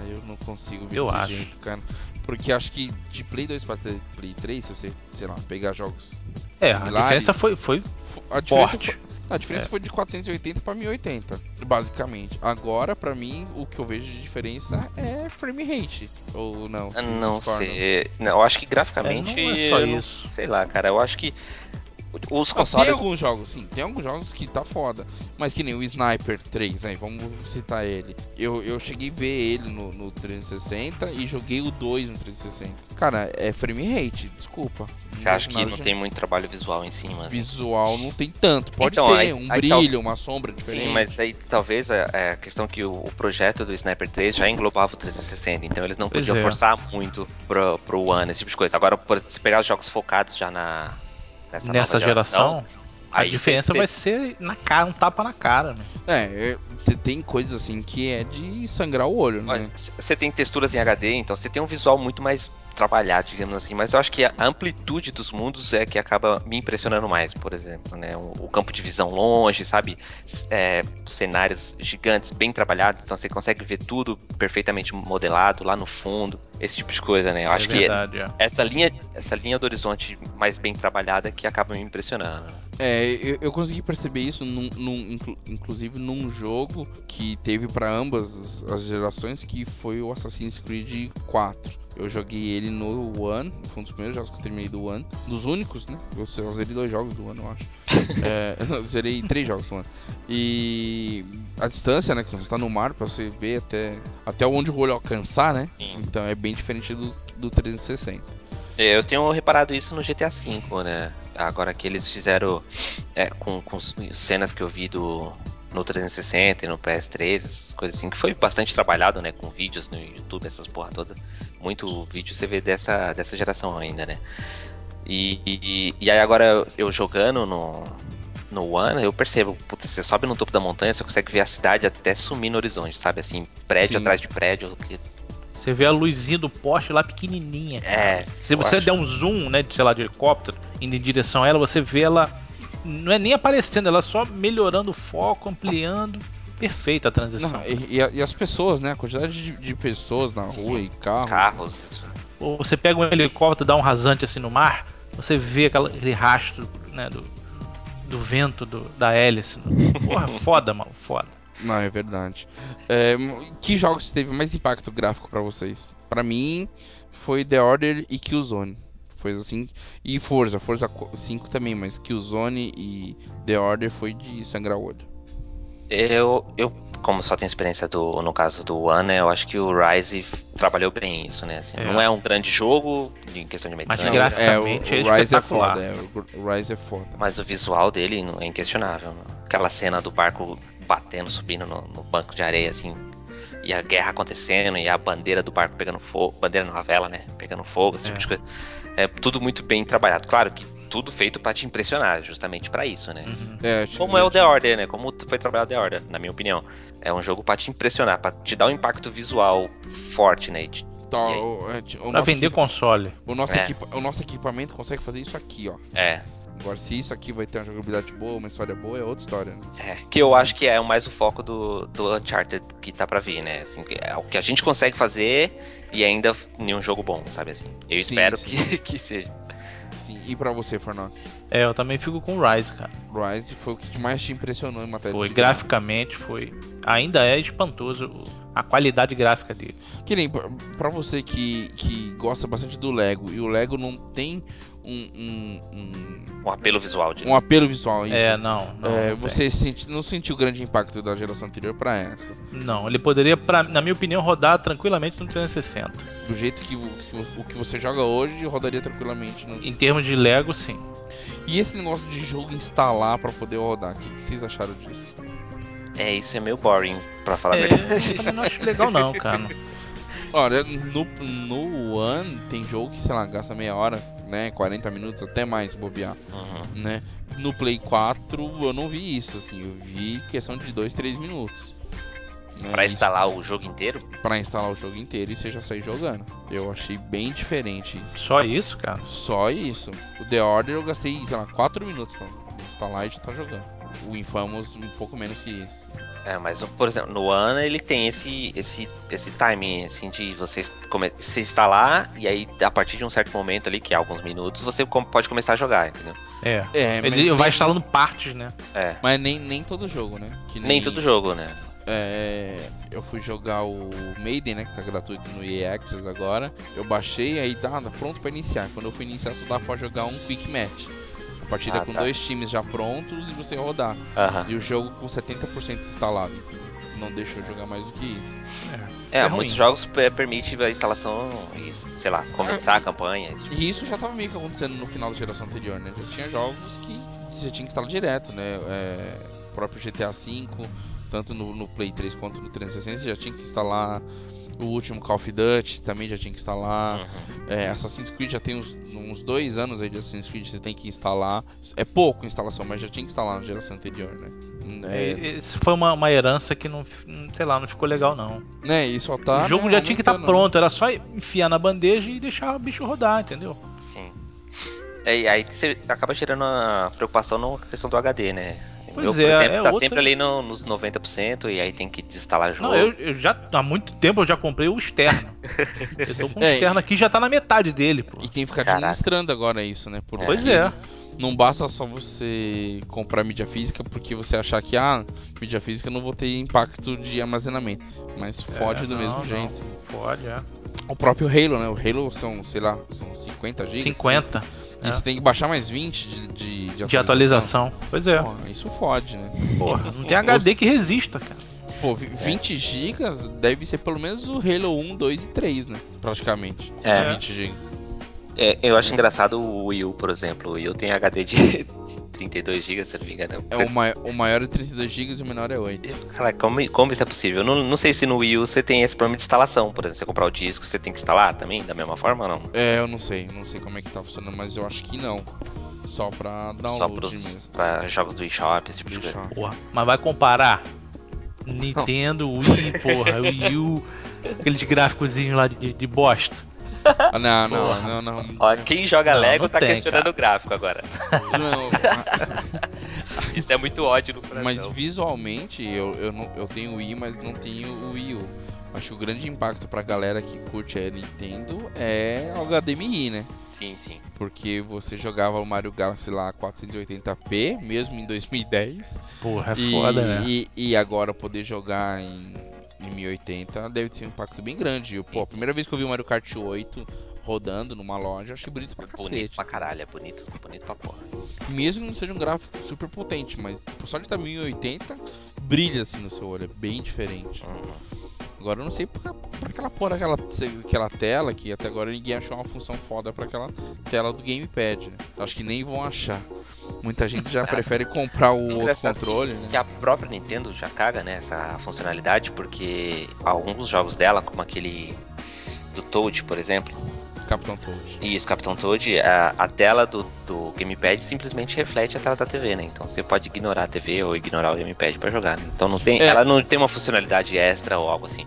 Eu não consigo ver eu desse acho. jeito, cara. Porque acho que de Play 2 para Play 3, se você, sei lá, pegar jogos. É, a diferença foi, foi a diferença forte. Foi, a diferença é. foi de 480 para 1080, basicamente. Agora, para mim, o que eu vejo de diferença é frame rate. Ou não? Não sei. Não, eu acho que graficamente. É, não é só isso. Sei lá, cara. Eu acho que os consoles... Tem alguns jogos, sim, tem alguns jogos que tá foda. Mas que nem o Sniper 3, aí, vamos citar ele. Eu, eu cheguei a ver ele no, no 360 e joguei o 2 no 360. Cara, é frame rate, desculpa. Você acha que não já... tem muito trabalho visual em cima? Né? Visual não tem tanto. Pode então, ter aí, um aí, brilho, tal... uma sombra diferente. Sim, mas aí talvez a, a questão que o, o, projeto do Sniper 3 já englobava o 360, então eles não podiam é. forçar muito pro, pro One, esse tipo de coisa. Agora, por, se pegar os jogos focados já na nessa, nessa geração, geração a diferença vai ser na cara, um tapa na cara, né? É, tem coisas assim que é de sangrar o olho, né? Você tem texturas em HD, então você tem um visual muito mais trabalhar, digamos assim. Mas eu acho que a amplitude dos mundos é que acaba me impressionando mais, por exemplo, né? O, o campo de visão longe, sabe? É, cenários gigantes, bem trabalhados, então você consegue ver tudo perfeitamente modelado lá no fundo, esse tipo de coisa, né? Eu é acho verdade, que é. essa linha, essa linha do horizonte mais bem trabalhada que acaba me impressionando. É, eu, eu consegui perceber isso, num, num, inclusive num jogo que teve para ambas as gerações, que foi o Assassin's Creed 4. Eu joguei ele no One, foi um dos primeiros jogos que eu terminei do One. Dos únicos, né? Eu, zerei dois jogos do One, eu acho. é, eu zerei três jogos do One. E a distância, né? Que você tá no mar pra você ver até, até onde o olho alcançar, né? Sim. Então é bem diferente do, do 360. É, eu tenho reparado isso no GTA V, né? Agora que eles fizeram é, com, com cenas que eu vi do no 360 e no PS3, essas coisas assim, que foi bastante trabalhado, né? Com vídeos no YouTube, essas porra toda. Muito vídeo você vê dessa, dessa geração ainda, né? E, e, e aí agora eu jogando no, no One, eu percebo, putz, você sobe no topo da montanha, você consegue ver a cidade até sumir no horizonte, sabe? Assim, prédio Sim. atrás de prédio. Você vê a luzinha do poste lá pequenininha. é. Se você acho- der um zoom, né, de, sei lá, de helicóptero, indo em direção a ela, você vê ela. Não é nem aparecendo, ela só melhorando o foco, ampliando. Perfeita a transição. Não, e, e as pessoas, né? A quantidade de, de pessoas na Sim. rua e carro. Carros. Ou você pega um helicóptero, dá um rasante assim no mar, você vê aquela- aquele rastro né, do, do vento do- da hélice. Porra, foda, mano, foda. Não, é verdade. É, que jogos teve mais impacto gráfico pra vocês? Pra mim, foi The Order e Killzone. Foi assim. E Forza, Forza 5 também, mas Killzone e The Order foi de sangrar o olho. Eu, eu, como só tenho experiência do, no caso do One, né, eu acho que o Rise trabalhou bem isso, né? assim, É. Não é um grande jogo em questão de Mas mecânica, graficamente é, é o, o Rise é foda. É, o Rise é foda. mas o visual dele não- é inquestionável. né? Aquela cena do barco batendo, subindo no, no banco de areia, assim, e a guerra acontecendo, e a bandeira do barco pegando fogo, bandeira não, a vela, né, pegando fogo, esse tipo É. de coisa. É tudo muito bem trabalhado. Claro que tudo feito pra te impressionar, justamente pra isso, né? Uhum. É, acho Como que- é o The Order, né? Como foi trabalhado The Order, na minha opinião. É um jogo pra te impressionar, pra te dar um impacto visual forte, né? De- Tá, o, é, o Pra vender equipa- console. o, nosso É. equipa- o nosso equipamento consegue fazer isso aqui, ó. É, Agora, se isso aqui vai ter uma jogabilidade boa, uma história boa, é outra história, né? é. Que eu acho que é mais o foco do, do Uncharted que tá pra vir, né? Assim, é o que a gente consegue fazer e ainda em um jogo bom, sabe assim? Eu Sim, espero sim. Que, que seja. Sim, e pra você, Fornock? É, eu também fico com o Rise, cara. Rise foi o que mais te impressionou em matéria Foi de graficamente, foi. Ainda é espantoso a qualidade gráfica dele. Que nem pra- pra você que, que gosta bastante do Lego e o Lego não tem um, um, um, Um apelo visual de. um apelo visual. Isso. É, não. não, É, não você senti- não sentiu o grande impacto da geração anterior pra essa. Não, ele poderia, pra, na minha opinião, rodar tranquilamente no 360. Do jeito que, o- que o- que você joga hoje rodaria tranquilamente no. Em termos de Lego, sim. E esse negócio de jogo instalar pra poder rodar, o que, que vocês acharam disso? É, isso é meio boring, pra falar a É, verdade. eu não acho legal, não, cara. Olha, no, no One tem jogo que, sei lá, gasta meia hora, né? 40 minutos, até mais, bobear. Uhum. né? No Play 4 eu não vi isso, assim, eu vi questão de 2, 3 minutos. Né? Pra instalar o jogo inteiro, pra instalar o jogo inteiro e você já sair jogando. Eu achei bem diferente isso. Só isso, cara. Só isso. O The Order eu gastei, sei lá, 4 minutos pra instalar e já tá jogando. O Infamous um pouco menos que isso. É, mas por exemplo, no One ele tem esse esse esse timing assim de você come- se instalar e aí a partir de um certo momento ali, que é alguns minutos, você pode começar a jogar, entendeu? É. É, Ele mas vai nem- instalando partes, né? É. Mas nem, nem todo jogo, né? Que Nem todo jogo, né? É, eu fui jogar o Maiden, né? Que tá gratuito no EA Access agora. Eu baixei, aí tá, tá pronto pra iniciar. Quando eu fui iniciar, só dá pra jogar um Quick Match. A partida Ah, com tá. dois times já prontos e você rodar. Aham. E o jogo com 70% instalado. Não deixou jogar mais do que isso. É, É muitos ruim. jogos pe- permite a instalação e, sei lá, começar Ah, a campanha. tipo E isso já tava meio que acontecendo no final da geração anterior, né? Já tinha jogos que você tinha que instalar direto, né? É, o próprio GTA V, tanto no, no Play 3 quanto no 360, você já tinha que instalar. O último Call of Duty também já tinha que instalar. Uhum. É, Assassin's Creed já tem uns, uns dois anos aí de Assassin's Creed, você tem que instalar. É pouco a instalação, mas já tinha que instalar na geração anterior, né? É, E- Isso foi uma, uma herança que não, sei lá, não ficou legal, não. né? E só tá. o jogo né, já tinha que estar aumentando. pronto, era só enfiar na bandeja e deixar o bicho rodar, entendeu? Sim. É, E aí você acaba gerando a preocupação na questão do HD, né? Pois Meu, por é, exemplo, é tá outra- sempre ali no- nos 90% e aí tem que desinstalar jogo. Não, eu, eu já há muito tempo eu já comprei o externo. eu tô com o É, externo aqui já tá na metade dele, pô. E tem que ficar Caraca. administrando agora isso, né? Porque Pois é. Não basta só você comprar mídia física porque você achar que, ah, mídia física não vou ter impacto de armazenamento. Mas fode É, do não, mesmo não. jeito. Pode, é. O próprio Halo, né? O Halo são, sei lá, são 50 GB. 50 E você tem que baixar mais 20 de, de, de de atualização. Pois é. Pô, isso fode, né? Porra, não tem HD que resista, cara. Pô, vi- 20 GB deve ser pelo menos o Halo 1, 2 e 3, né? Praticamente. É. 20 GB. É, eu acho engraçado o Wii U, por exemplo. O Wii U tem HD de 32 GB, se eu não me engano. É, o, mai o maior é 32 GB e o menor é 8. Cara, como, como isso é possível? Não, não sei se no Wii U você tem esse problema de instalação. Por exemplo, você comprar o disco, você tem que instalar também, da mesma forma ou não? É, eu não sei. Não sei como é que tá funcionando, mas eu acho que não. Só pra download Só pros, mesmo. pra jogos do eShop, esse tipo de coisa. Porra, mas vai comparar Nintendo, Wii, porra, Wii U, aqueles gráficozinhos lá de, de bosta. Ah, não, não, Porra. não, não. Ó, quem joga Não, Lego não tá tem, questionando cara. o gráfico agora. não. Isso é muito ódio no coração. Mas visualmente, eu, eu, não, eu tenho o Wii, mas não tenho o Wii U. Acho que o grande impacto pra galera que curte a Nintendo é o HDMI, né? Sim, sim. Porque você jogava o Mario Galaxy lá 480p, mesmo em 2010. Porra, é e, foda, né? e, e agora poder jogar em, em 1080 deve ter um impacto bem grande. Eu, Pô, a primeira vez que eu vi o Mario Kart 8 rodando numa loja, eu achei bonito pra Bonito cacete. pra caralho, é bonito, bonito pra porra. Mesmo que não seja um gráfico super potente, mas só de estar 1080, brilha assim no seu olho, é bem diferente. Uhum. Agora eu não sei pra, pra aquela porra, aquela, aquela tela que até agora ninguém achou uma função foda pra aquela tela do gamepad, né? Acho que nem vão achar. Muita gente já prefere comprar o outro controle, que, né? que a própria Nintendo já caga né, essa funcionalidade, porque alguns jogos dela, como aquele do Toad, por exemplo, Capitão Toad. e esse Capitão Toad, a, a tela do, do gamepad simplesmente reflete a tela da TV, né? Então você pode ignorar a TV ou ignorar o gamepad pra jogar, né? Então não tem, É. ela não tem uma funcionalidade extra ou algo assim.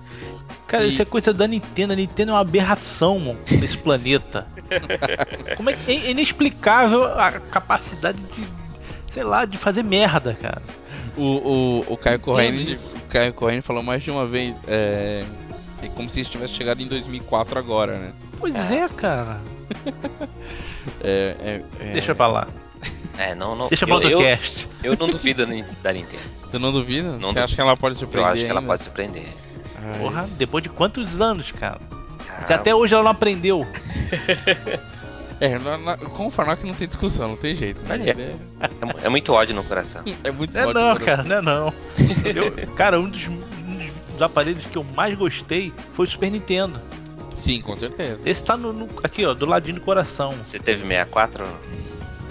Cara, E- isso é coisa da Nintendo. A Nintendo é uma aberração mano, nesse planeta. Como é que é inexplicável a capacidade de, sei lá, de fazer merda, cara. O, o, o Caio Corrêne, o Caio Corrêne falou mais de uma vez, é, é como se isso tivesse chegado em 2004 agora, né? Pois é, cara. É, é, é, Deixa pra lá. É, não, não. Deixa eu, pra outro eu, cast. eu não duvido da Nin- da Nintendo. Você não duvida? Não Você duvido. acha que ela pode Eu surpreender acho que ela ainda? pode surpreender. Ai, Porra, depois de quantos anos, cara? Se até hoje ela não aprendeu. É, na, na, com o Farnock não tem discussão, não tem jeito. Né? É. É, mu- é muito ódio no coração. é, é muito Não é ódio não, no cara, não é não. Eu- cara, um dos, um dos aparelhos que eu mais gostei foi o Super Nintendo. coração. Sim, com certeza. Esse tá no, no- aqui, ó, do ladinho do coração. Você teve 64?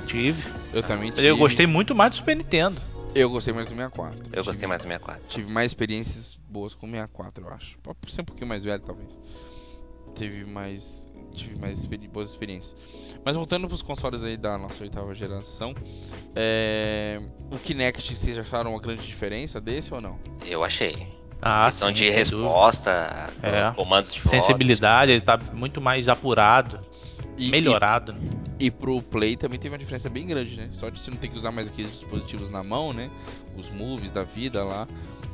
Tive. Eu também tive. Eu gostei muito mais do Super Nintendo. Eu gostei mais do 64. Eu gostei mais do 64. Tive mais experiências boas com o 64, eu acho. Pode ser um pouquinho mais velho, talvez. Teve mais. Tive mais experi- boas experiências. Mas voltando pros consoles aí da nossa oitava geração. é, O Kinect, vocês acharam uma grande diferença desse ou não? Eu achei. Ah, questão sim, de resposta, É. comandos de voz. Sensibilidade, ele tá muito mais apurado, E, melhorado. E, e pro Play também teve uma diferença bem grande, né? Só de você não ter que usar mais aqueles dispositivos na mão, né? Os moves da vida lá.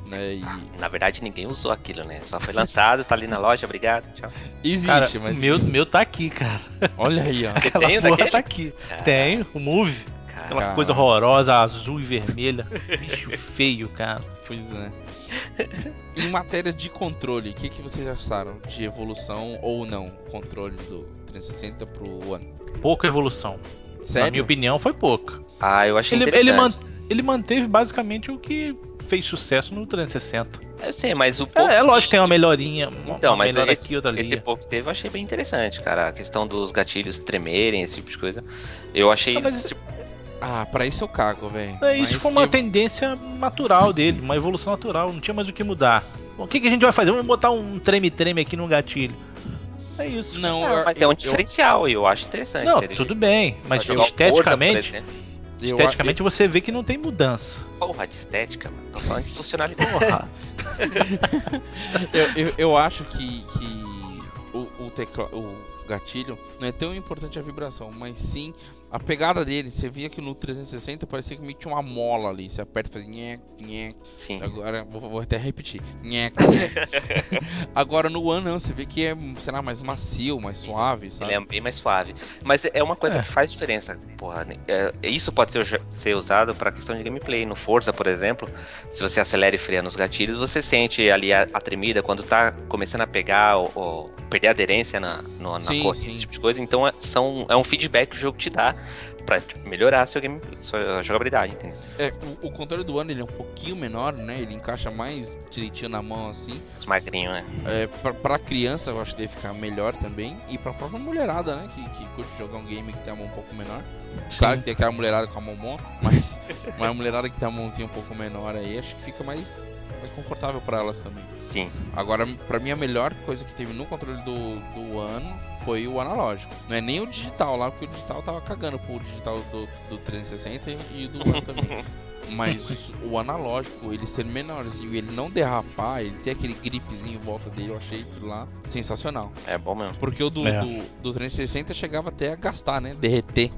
Né? E Na verdade, ninguém usou aquilo, né? Só foi lançado, tá ali na loja, obrigado, tchau. existe, Cara, mas o meu, meu tá aqui, cara. olha aí, ó. Você Aquela tem o porra daquele? tá aqui. Tem, o Move. cara. Aquela coisa horrorosa, azul e vermelha. Bicho feio, cara. Pois é. em matéria de controle, o que, que vocês acharam de evolução ou não? Controle do 360 pro One? Pouca evolução. Na Sério? minha opinião, foi pouca. Ah, eu achei Ele, ele, interessante. man- ele manteve basicamente o que fez sucesso no 360. Eu sei, mas o pouco É, é lógico que tem uma melhorinha. Uma, Então, uma mas esse, aqui, outra ali. esse pouco que teve eu achei bem interessante, cara. A questão dos gatilhos tremerem, esse tipo de coisa. Eu achei. Ah, mas- tipo, Ah, pra isso eu cago, velho. É, isso Mas foi uma que- tendência natural dele, uma evolução natural, não tinha mais o que mudar. Bom, o que, que a gente vai fazer? Vamos botar um treme-treme aqui no gatilho. É isso. Não, ah, eu- mas é um eu- diferencial e eu acho interessante. Não, Ele- tudo bem, mas Forza, por esteticamente, eu- esteticamente você vê que não tem mudança. Porra, de estética, mano. Tô falando de funcionalidade. Porra. Eu, eu, eu acho que, que o, o, tecla, o gatilho não é tão importante a vibração, mas sim a pegada dele. Você via que no 360 parecia que meio tinha uma mola ali. Você aperta e faz nhec, nhec. Sim. Agora vou, vou até repetir. Nhec. Agora no One não, você vê que é, sei lá, mais macio, mais suave, sabe? Ele é bem mais suave. Mas é uma coisa É. que faz diferença, porra. né? É, isso pode ser, ser usado para questão de gameplay. No Forza, por exemplo, se você acelera e freia nos gatilhos, você sente ali a, a tremida quando tá começando a pegar ou, ou perder a aderência na, no- na Sim, corrida, sim. esse tipo de coisa. Então é, são, é um feedback que o jogo te dá pra tipo, melhorar seu game, sua jogabilidade, entendeu? É, o, o controle do One ele é um pouquinho menor, né? Ele encaixa mais direitinho na mão assim. Os magrinhos, né? É, pra, pra criança eu acho que deve ficar melhor também. E pra própria mulherada, né? Que, que curte jogar um game que tem a mão um pouco menor. Claro que tem aquela mulherada com a mão monstra, mas, mas a mulherada que tem a mãozinha um pouco menor aí, acho que fica mais, mais confortável pra elas também. Sim. Agora, pra mim, a melhor coisa que teve no controle do, do One foi o analógico. Não é nem o digital lá, porque o digital tava cagando pro digital do, do 360 e do One também. Mas o analógico, ele ser menorzinho, ele não derrapar, ele ter aquele gripzinho em volta dele, eu achei aquilo lá sensacional. É bom mesmo. Porque o do, É. do, do 360 chegava até a gastar, né? Derreter.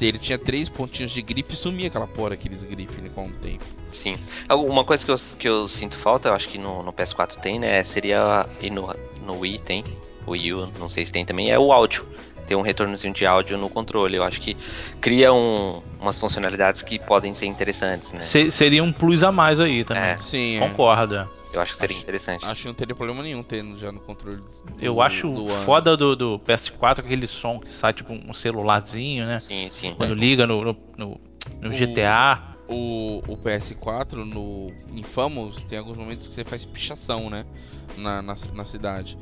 Ele tinha três pontinhos de gripe e sumia aquela porra, aqueles gripe né, com o tempo. Sim. Uma coisa que eu, que eu sinto falta, eu acho que no, no PS4 tem, né? Seria. E no, no Wii tem. O Wii U, não sei se tem também, é o áudio. Tem um retornozinho de áudio no controle. Eu acho que cria um- umas funcionalidades que podem ser interessantes, né? Se- seria um plus a mais aí também. É. Sim, é. Concordo. é. Eu acho que seria Acho- interessante. Acho que não teria problema nenhum tendo já no controle. Do, Eu acho do foda do, do PS4 aquele som que sai tipo um celularzinho, né? Sim, sim. Quando liga no, no, no- no O- GTA. O, o PS4 no Infamous tem alguns momentos que você faz pichação, né? Na, na, na cidade.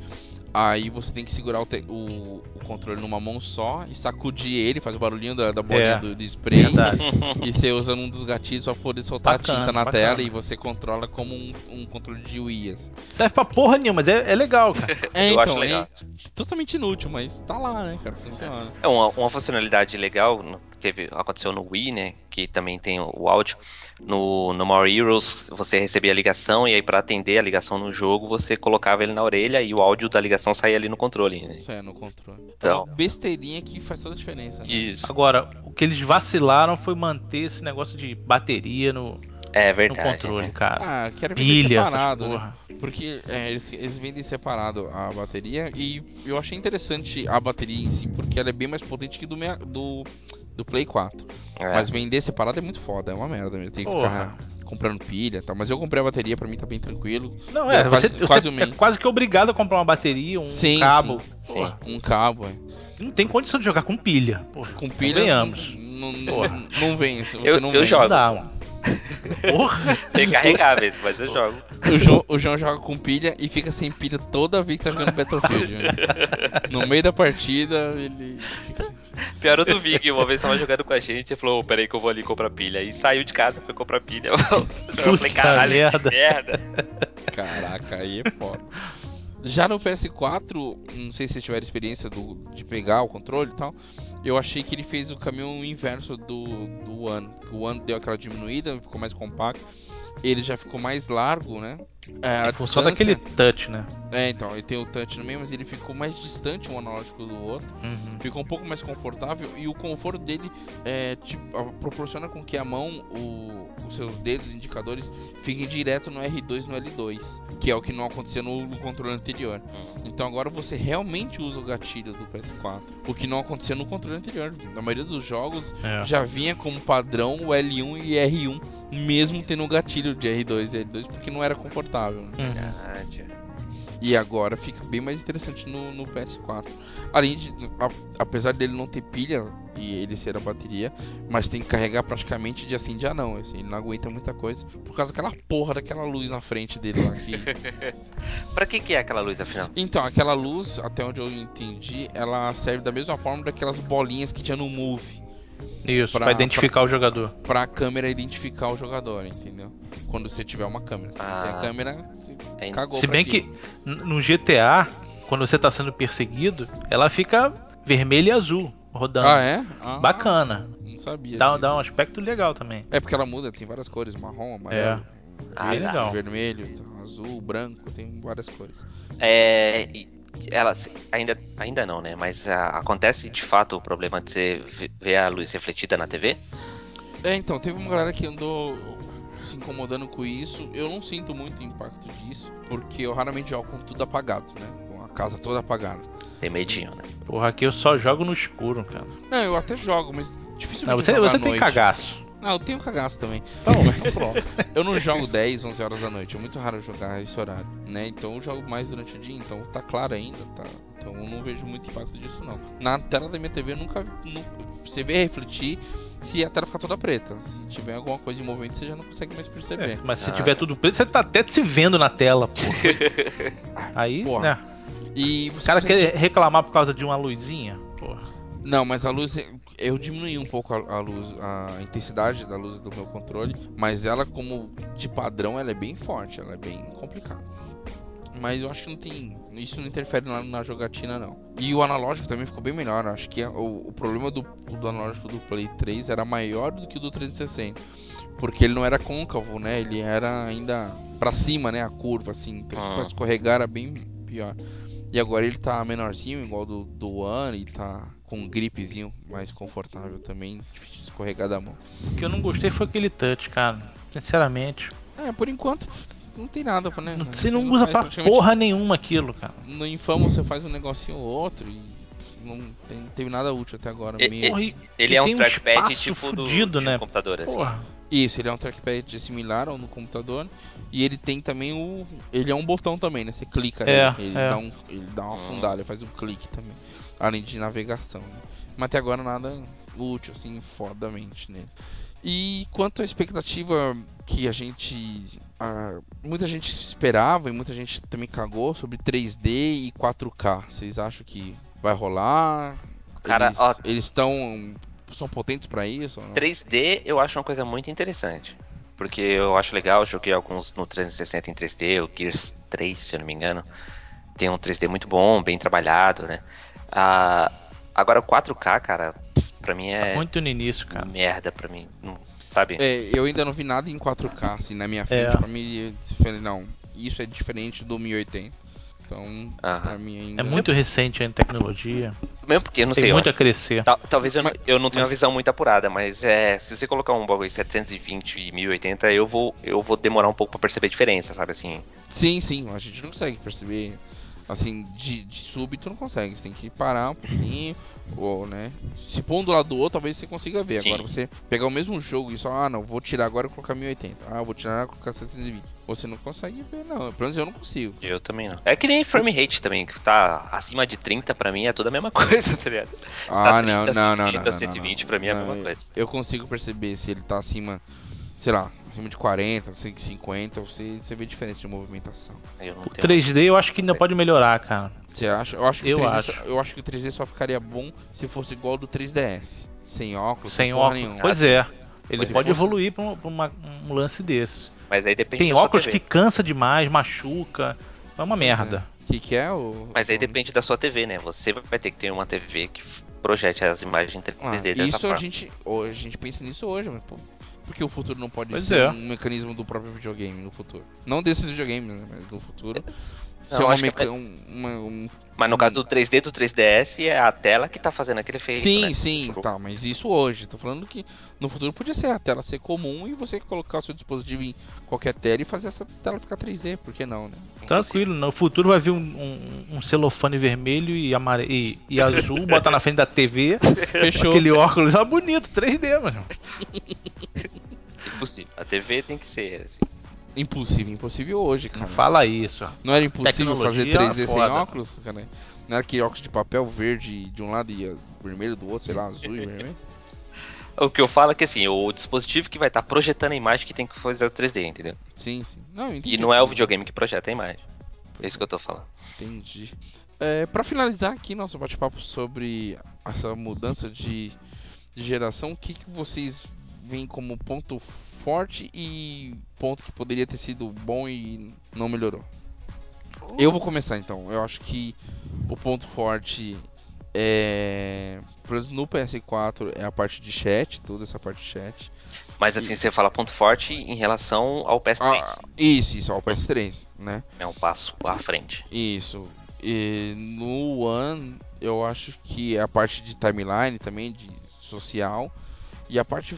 Aí você tem que segurar o, te- o, o controle numa mão só e sacudir ele, faz o barulhinho da, da bolinha É. do, do spray. Verdade. E você usa um dos gatilhos pra poder soltar Bacana, a tinta na bacana. tela e você controla como um, um controle de Wii. assim. Serve pra porra nenhuma, mas é, é legal, cara. É, Eu acho então, legal. é totalmente inútil, mas tá lá, né, cara? Funciona. É uma, uma funcionalidade legal teve, aconteceu no Wii, né? Que também tem o, áudio. No, no More Heroes, você recebia a ligação e aí para atender a ligação no jogo, você colocava ele na orelha e o áudio da ligação saía ali no controle. Né? Isso é no controle. É Então. uma besteirinha que faz toda a diferença. Né? Isso. Agora, o que eles vacilaram foi manter esse negócio de bateria no, É no verdade. controle, né? cara. Ah, quero vender Pilha, separado, né? porra. Porque é, eles, eles vendem separado a bateria e eu achei interessante a bateria em si, porque ela é bem mais potente que do, do, do Play 4. É. Mas vender separado é muito foda, é uma merda mesmo. Tem que Porra. ficar comprando pilha e tal. Mas eu comprei a bateria, pra mim tá bem tranquilo. Não, é, É, quase- você, quase você é quase que obrigado a comprar uma bateria, um Sim, cabo. sim. Porra, Um cabo, é. Não tem condição de jogar com pilha. Porra, Com pilha. Não, não, Porra. não vem. Você Eu- não eu vence. jogo. não dá, mano. Porra. Recarregáveis, mas eu jogo. O João, o João joga com pilha e fica sem pilha toda vez que tá jogando Battlefield. né? No meio da partida, ele fica sem Pior o do Vig, uma vez tava jogando com a gente e falou: "Ô, peraí que eu vou ali comprar pilha. E saiu de casa, foi comprar pilha. Eu falei, caralho, merda. que merda. Caraca, aí é foda. Já no PS4, não sei se vocês tiveram experiência do, de pegar o controle e tal, eu achei que ele fez o caminho inverso do, do One. O One deu aquela diminuída, ficou mais compacto. Ele já ficou mais largo, né? É, a Em função distância- daquele touch, né? É, então, ele tem o touch no meio, mas ele ficou mais distante um analógico do outro. Uhum. Ficou um pouco mais confortável e o conforto dele é, tipo, proporciona com que a mão, o- os seus dedos indicadores fiquem direto no R2 e no L2, que é o que não acontecia no, no controle anterior. Então agora você realmente usa o gatilho do PS4, o que não acontecia no controle anterior. Na maioria dos jogos É. já vinha como padrão o L1 e R1, mesmo tendo o gatilho de R2 e L2, porque não era confortável. Né? Uhum. Verdade. E agora fica bem mais interessante no, no PS4. Além de, a- apesar dele não ter pilha e ele ser a bateria, mas tem que carregar praticamente de assim dia não. Assim, ele não aguenta muita coisa por causa daquela porra daquela luz na frente dele lá. Que... Pra que que é aquela luz afinal? então, aquela luz, até onde eu entendi, ela serve da mesma forma daquelas bolinhas que tinha no Move. Isso, Pra- pra, identificar o jogador. Pra câmera identificar o jogador, entendeu? Quando você tiver uma câmera. Se não tem Ah. a câmera, você É cagou Se pra bem aquilo. que no GTA, quando você tá sendo perseguido, ela fica vermelha e azul rodando. Ah, é? Ah, Bacana. Não sabia. Dá, disso. dá um aspecto legal também. É porque ela muda, tem várias cores, marrom, amarelo, Ah, Bem tá. legal. vermelho, tá, azul, branco, tem várias cores. É, ela ainda, ainda não, né? Mas ah, acontece de fato o problema de você ve- ver a luz refletida na TV? É, então, teve uma galera que andou se incomodando com isso. Eu não sinto muito impacto disso, porque eu raramente jogo com tudo apagado, né? Com a casa toda apagada. Tem medinho, né? Porra, aqui eu só jogo no escuro, cara. Não, eu até jogo, mas dificilmente Não, você você tem noite. cagaço. Não, eu tenho cagaço também. Então, Mas eu não jogo 10, 11 horas da noite. É muito raro jogar esse horário, né? Então eu jogo mais durante o dia, então tá claro ainda, tá, Então eu não vejo muito impacto disso não. Na tela da minha TV nunca, nunca você vê refletir se a tela ficar toda preta. Se tiver alguma coisa em movimento, você já não consegue mais perceber. É, mas se Ah. tiver tudo preto, você tá até se vendo na tela, pô. Aí, Porra. né? E O cara consegue- quer reclamar por causa de uma luzinha, pô. Não, mas a luz eu diminuí um pouco a, a luz, a intensidade da luz do meu controle, mas ela como de padrão ela é bem forte, ela é bem complicada. Mas eu acho que não tem, isso não interfere na, na jogatina não. E o analógico também ficou bem melhor. Acho que o, o problema do, do analógico do Play 3 era maior do que o do 360, porque ele não era côncavo, né? Ele era ainda pra cima, né? A curva assim, então Ah. pra escorregar era bem pior. E agora ele tá menorzinho, igual do, do One, e tá com um gripezinho mais confortável também, difícil de escorregar da mão. O que eu não gostei foi aquele touch, cara. Sinceramente. É, por enquanto não tem nada, né? Não- Você não usa faz pra porra nenhuma aquilo, cara. No Infamous você faz um negocinho ou outro e não tem, não teve nada útil até agora E- mesmo. Porra, e- Ele é um tem trackpad tipo do, fudido, de né? um computador, assim. Porra. Isso, ele é um trackpad similar ao no computador e ele tem também o. Ele é um botão também, né? Você clica É, nele, ele, é. Dá um, ele dá uma Ah. afundada, ele faz um clique também. Além de navegação. Né? Mas até agora nada útil, assim, fodamente nele. E quanto à expectativa que a gente. ah, muita gente esperava e muita gente também cagou sobre 3D e 4K. Vocês acham que vai rolar? Cara, eles, estão. São potentes pra isso? ou não? 3D eu acho uma coisa muito interessante. Porque eu acho legal, eu joguei alguns no 360 em 3D, o Gears 3, se eu não me engano. Tem um 3D muito bom, bem trabalhado, né? Ah, agora o 4K, cara, pra mim é Muito no início, cara. merda pra mim. não- sabe? É, eu ainda não vi nada em 4K, assim, na minha frente. É. Pra mim, eu falei, não, isso é diferente do 1080. Então, Aham. pra mim ainda... É muito recente a tecnologia. Mesmo porque, não Tem sei, eu muito a crescer. Tal- talvez eu, Mas- eu não tenha mas- uma visão muito apurada, mas é, se você colocar um bagulho 720 e 1080, eu vou, eu vou demorar um pouco pra perceber a diferença, sabe assim? Sim, sim, a gente não consegue perceber, assim, de, de súbito não consegue. Você tem que parar um pouquinho, ou, né, se pôr um do lado do outro, talvez você consiga ver. Sim. Agora, você pegar o mesmo jogo e só, ah, não, vou tirar agora e colocar 1080. Ah, vou tirar e colocar 720. Você não consegue ver, não. Pelo menos eu não consigo. Eu também não. É que nem frame rate também, que tá acima de 30 pra mim é tudo a mesma coisa, tá ligado? Se tá Ah, não, 30, não, não, 60, não, não, 120 não. pra mim é a Não, mesma coisa. Eu consigo perceber se ele tá acima, sei lá, acima de 40, 150, você, você vê diferença de movimentação. Eu não O tenho 3D eu acho que ainda pode melhorar, cara. Você acha? Eu acho que, Eu o 3D acho. Só, eu acho que o 3D só ficaria bom se fosse igual ao do 3DS. Sem óculos, Sem óculos. nenhuma. Pois é. Ele Se pode fosse- evoluir pra, um, pra uma- um lance desse. Mas aí depende Tem da sua óculos TV. que cansa demais, machuca. É uma merda. O que, que é o. Mas aí depende da sua TV, né? Você vai ter que ter uma TV que projete as imagens 3D Ah, dessa isso forma. a gente, hoje a gente pensa nisso hoje, mas pô, por que o futuro não pode Pois ser é. um mecanismo do próprio videogame no futuro? Não desses videogames, né, mas do futuro. Não, ser uma meca- um- uma- um Mas no caso do 3D do 3DS é a tela que tá fazendo aquele efeito. Sim, né? sim, Tipo, tá, mas isso hoje. Tô falando que no futuro podia ser a tela ser comum e você colocar o seu dispositivo em qualquer tela e fazer essa tela ficar 3D, por que não, né? Tranquilo, no futuro vai vir um, um- um celofane vermelho e, amare... e, e azul, botar na frente da TV, Fechou. aquele óculos, ah, bonito, 3D, mano. Impossível. A TV tem que ser assim. Impossível, impossível hoje, Não cara. fala isso. Não era impossível fazer Tecnologia 3D sem foda. óculos, cara? Não era aquele óculos de papel verde de um lado e vermelho do outro, sei lá, azul e vermelho? O que eu falo é que assim, o dispositivo que vai estar projetando a imagem que tem que fazer o 3D, entendeu? Sim, sim. Não, entendi E não é o videogame que projeta a imagem. É isso que eu tô falando. Entendi. É, para finalizar aqui nosso bate-papo sobre essa mudança de, de geração, o que, que vocês veem como ponto forte e ponto que poderia ter sido bom e não melhorou? Eu vou começar então. Eu acho que o ponto forte é. Por exemplo, no PS4 é a parte de chat, toda essa parte de chat. Mas assim, você fala ponto forte em relação ao PS3. Ah, isso, isso, ao PS3, né? É um passo à frente. Isso. E no One, eu acho que é a parte de timeline também, de social. E a parte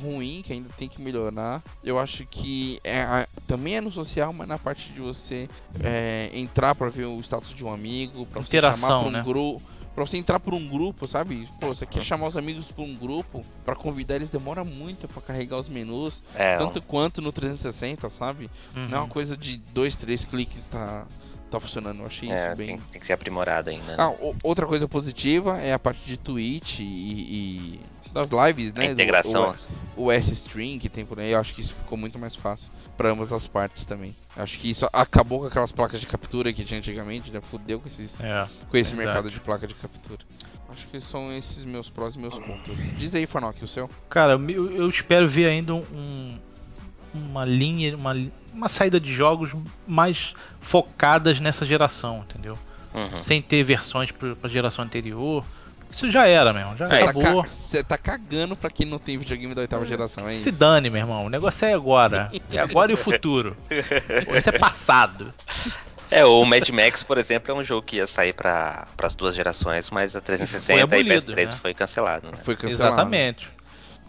ruim, que ainda tem que melhorar, eu acho que é a- também é no social, mas na parte de você é, entrar pra ver o status de um amigo, pra você Interação, chamar pra um né? grupo. Pra você entrar por um grupo, sabe? Pô, você quer chamar os amigos pra um grupo, pra convidar eles demora muito pra carregar os menus, É, tanto quanto no 360, sabe? Não é uma Uhum. coisa de dois, três cliques tá, tá funcionando. Eu achei É, isso bem. tem, tem que ser aprimorado ainda. né? Ah, o- outra coisa positiva é a parte de Twitch e, e das lives, a né? do- integração. O, o S-String que tem por aí, eu acho que isso ficou muito mais fácil pra ambas as partes também. Acho que isso acabou com aquelas placas de captura que tinha antigamente, né? Fudeu com, esses, É. com esse verdade. mercado de placa de captura. Acho que são esses meus prós e meus contras. Diz aí, Fanok, o seu. Cara, eu, eu espero ver ainda um, uma linha, uma, uma saída de jogos mais focadas nessa geração, entendeu? Uhum. Sem ter versões pra, pra geração anterior. Isso já era, meu irmão. Já É, acabou. Você tá cagando pra quem não tem videogame da oitava geração, é Se isso? dane, meu irmão. O negócio é agora. É agora e o futuro. Isso é passado. É, o Mad Max, por exemplo, é um jogo que ia sair para as duas gerações, mas a 360 Foi e abolido, PS3 né? foi cancelado, né? Foi cancelado. Exatamente.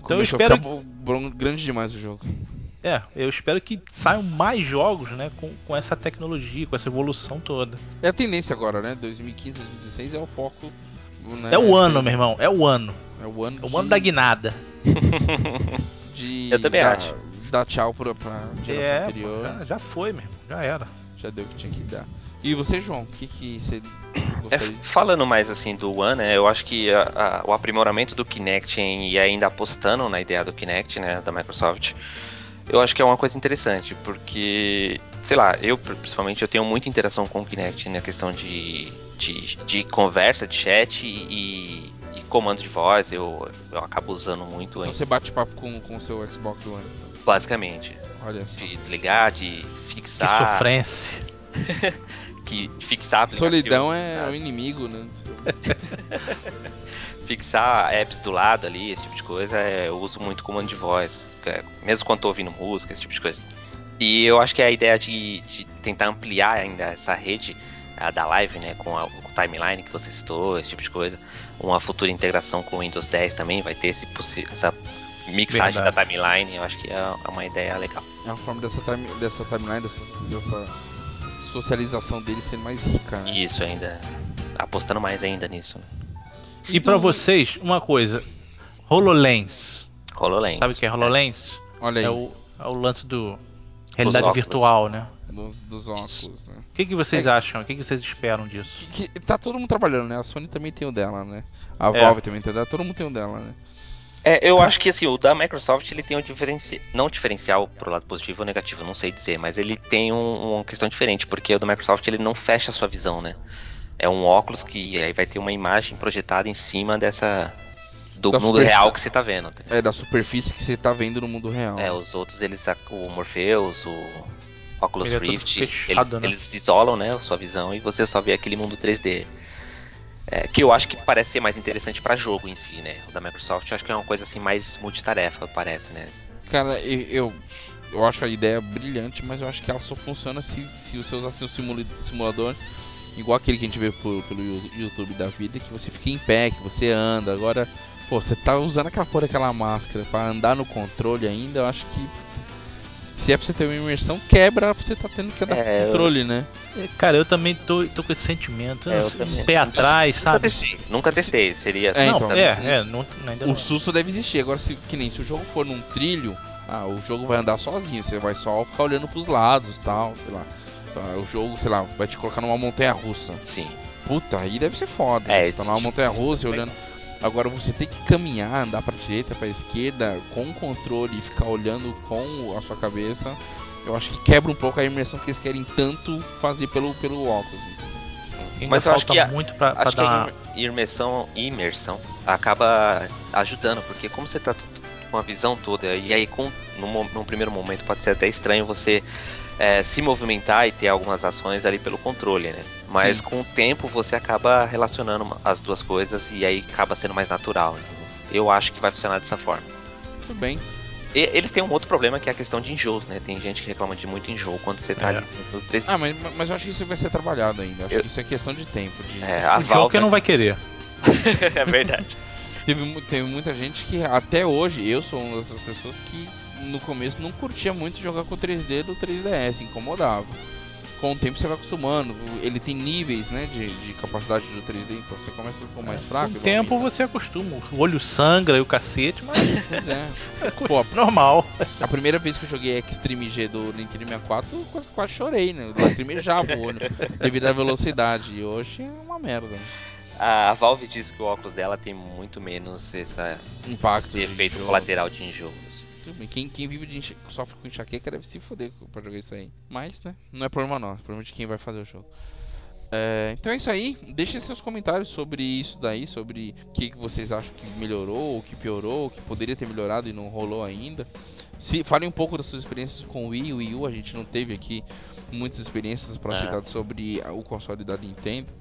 Então eu espero bron- grande demais o jogo. É, eu espero que saiam mais jogos, né, com, com essa tecnologia, com essa evolução toda. É a tendência agora, né? 2015, 2016 é o foco. Né? É o ano, Assim, meu irmão, é o ano. É o ano, É o de, ano da guinada. de Eu também dar, acho. Dar tchau pra, pra geração É, pô, anterior. já, já foi, meu irmão, já era. Já deu o que tinha que dar. E você, João, o que, que você É, de... falando mais assim do One, né, eu acho que a- a- o aprimoramento do Kinect em- e ainda apostando na ideia do Kinect, né, da Microsoft, eu acho que é uma coisa interessante, porque, sei lá, eu principalmente eu tenho muita interação com o Kinect na questão de, de, de conversa, de chat e, e comando de voz, eu, eu acabo usando muito, Então hein, você bate papo com com o seu Xbox One. basicamente, Olha só. de desligar, de Que fixar, sofrência. que fixar aplicativo. Solidão é Ah, o inimigo, né? fixar apps do lado ali, esse tipo de coisa, é, eu uso muito comando de voz, é, mesmo quando tô ouvindo música, esse tipo de coisa. E eu acho que a ideia de, de tentar ampliar ainda essa rede a da live, né, com, a, com o timeline que você citou, esse tipo de coisa, uma futura integração com o Windows 10 também vai ter esse essa mixagem Verdade. da timeline, eu acho que é é uma ideia legal. É uma forma dessa, time, dessa timeline, dessa, dessa socialização dele ser mais rica, né? Isso ainda, apostando mais ainda nisso, né. E pra vocês, uma coisa. HoloLens. HoloLens. Sabe o que é HoloLens? Olha aí, É o, é o lance do realidade óculos. virtual, né? dos, dos óculos, né? O que, que vocês É. acham? O que, que vocês esperam disso? Que, que- tá todo mundo trabalhando, né? A Sony também tem o dela, né? A É. Valve também tem o dela, todo mundo tem o dela, né? É, eu acho que assim, o da Microsoft ele tem um diferencial, não diferencial pro lado positivo ou negativo, não sei dizer, mas ele tem um- uma questão diferente, porque o da Microsoft ele não fecha a sua visão, né? É um óculos que aí vai ter uma imagem projetada em cima dessa do Da mundo real que você tá vendo. tá? É da superfície que você tá vendo no mundo real. É, os outros eles o Morpheus, o Oculus Ele é Rift, fechado, eles, né? eles isolam, né, a sua visão e você só vê aquele mundo 3D. É, que eu acho que parece ser mais interessante pra jogo em si, né? O da Microsoft eu acho que é uma coisa assim mais multitarefa, parece, né? Cara, eu, eu acho a ideia brilhante, mas eu acho que ela só funciona se, se você usasse um simula- simulador igual aquele que a gente vê por- pelo YouTube da vida, que você fica em pé, que você anda. Agora, pô, você tá usando aquela porra daquela máscara pra andar no controle ainda, eu acho que. Se é pra você ter uma imersão, quebra pra você tá tendo que andar É, com eu- controle, né? É, Cara, eu também tô, tô com esse sentimento. É, eu um também. pé atrás, Nunca sabe? testei, nunca testei, seria... É, não, então, é, é, não, ainda não. O susto deve existir. Agora, se, que nem se o jogo for num trilho, ah, o jogo vai andar sozinho. Você vai só ficar olhando pros lados tal, sei lá. Ah, O jogo, sei lá, vai te colocar numa montanha russa. Sim. Puta, aí deve ser foda. É, você tá numa tipo montanha russa coisa olhando. Agora você tem que caminhar, andar pra direita, pra esquerda, com o controle e ficar olhando com a sua cabeça. Eu acho que quebra um pouco a imersão que eles querem tanto fazer pelo, pelo óculos. Ainda Mas eu acho falta que a- muito pra, pra Acho que dar a imersão, imersão acaba ajudando, porque como você tá t- com a visão toda, e aí com, num, mo- num primeiro momento pode ser até estranho você é, se movimentar e ter algumas ações ali pelo controle, né? Mas Sim. com o tempo você acaba relacionando as duas coisas e aí acaba sendo mais natural. entendeu? Eu acho que vai funcionar dessa forma. Tudo bem. E eles têm um outro problema que é a questão de enjoos, né? Tem gente que reclama de muito enjoo quando você tá É. ali dentro do 3D. Ah, mas, mas eu acho que isso vai ser trabalhado ainda. Acho Eu- que isso é questão de tempo. De... É, a O Valve Joker não vai querer. é verdade. Teve, teve muita gente que até hoje, eu sou uma dessas pessoas que no começo não curtia muito jogar com o 3D do 3DS, incomodava. com o tempo você vai acostumando. Ele tem níveis, né, de, de capacidade do 3D, então você começa com mais fraco. Com o tempo aumenta. você acostuma. O olho sangra e o cacete, mas Pois é. é Pô, normal. a primeira vez que eu joguei Extreme G do Nintendo 64, eu quase, quase chorei, né? Eu lacrimejava o olho devido à velocidade. E hoje é uma merda. né? A Valve diz que o óculos dela tem muito menos essa, Impacto. esse de efeito jogo. colateral de enjoos. Tudo bem, Quem, quem vive de enche... sofre com enxaqueca deve se foder pra jogar isso aí. Mas, né? Não é problema nosso, é problema de quem vai fazer o jogo. É, então é isso aí. Deixem seus comentários sobre isso daí, sobre o que, que vocês acham que melhorou, o que piorou, o que poderia ter melhorado e não rolou ainda. Se falem um pouco das suas experiências com o Wii e o Wii U. A gente não teve aqui muitas experiências para É. citar sobre o console da Nintendo.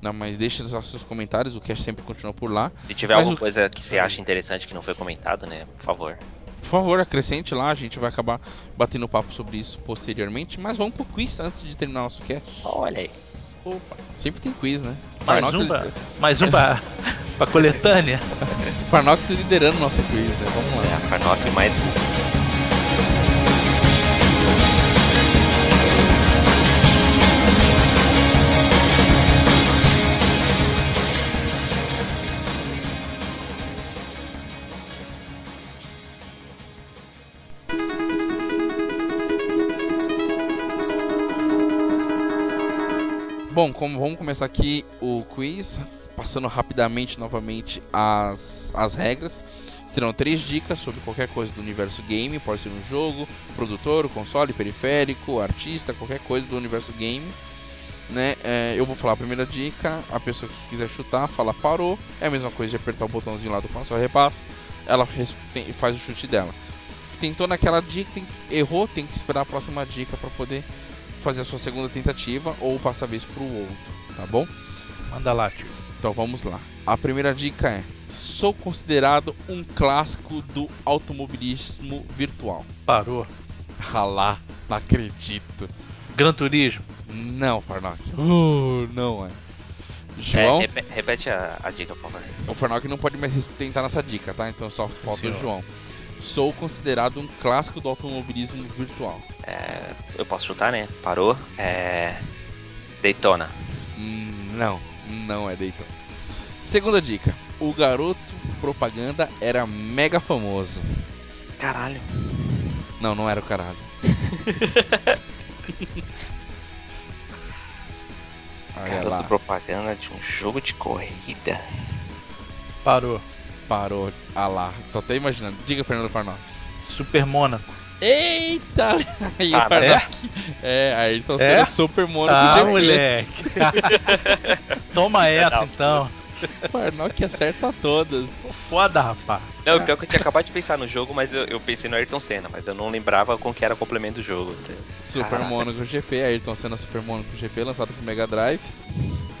Não, mas deixe os seus comentários, o cast sempre continua por lá. Se tiver Mas alguma o- coisa que você acha interessante que não foi comentado, né? Por favor. Por favor, acrescente lá, a gente vai acabar batendo papo sobre isso posteriormente. Mas vamos pro quiz antes de terminar nosso cast. Olha aí. Opa, Sempre tem quiz, né? mais Farnock, um pra, mais um pra, pra coletânea. Farnock tá liderando nosso quiz, né? Vamos É lá. a Farnock mais um. Bom, como vamos começar aqui o quiz, passando rapidamente novamente as, as regras. Serão três dicas sobre qualquer coisa do universo game, pode ser um jogo, produtor, console, periférico, artista, qualquer coisa do universo game. Né? É, eu vou falar a primeira dica, a pessoa que quiser chutar, fala parou. É a mesma coisa de apertar o botãozinho lá do console repassa, ela faz o chute dela. Tentou naquela dica, tem- errou, tem que esperar a próxima dica para poder fazer a sua segunda tentativa ou passar a vez pro outro, tá bom? Manda lá, tio. Então vamos lá. A primeira dica é: sou considerado um clássico do automobilismo virtual. Parou. Ralá, não acredito. Gran Turismo. Não, Farnock. Uh, não é. É, João, repe- repete a, a dica, por favor. o Farnock não pode mais tentar nessa dica, tá? Então só falta o senhor. João. Sou considerado um clássico do automobilismo virtual. É, eu posso chutar, né? Parou. É. Daytona. Hum, não, não é Daytona. Segunda dica: o garoto propaganda era mega famoso. Caralho. Não, não era o caralho. Olha Garoto lá, propaganda de um jogo de corrida. Parou. Parou. Ah lá, tô até imaginando. Diga, Fernando Farnock. Super Mônaco. Eita! Aí, Ah, o Farnock. É, aí então É? Super Mônaco Ah, moleque. Toma essa Não. então. Farnock acerta todas. Foda, rapaz. Não, pior que eu tinha acabado de pensar no jogo, mas eu, eu pensei no Ayrton Senna, mas eu não lembrava com que era o complemento do jogo. Super Caraca. Mônaco GP, Ayrton Senna Super Mônaco GP, lançado pro Mega Drive.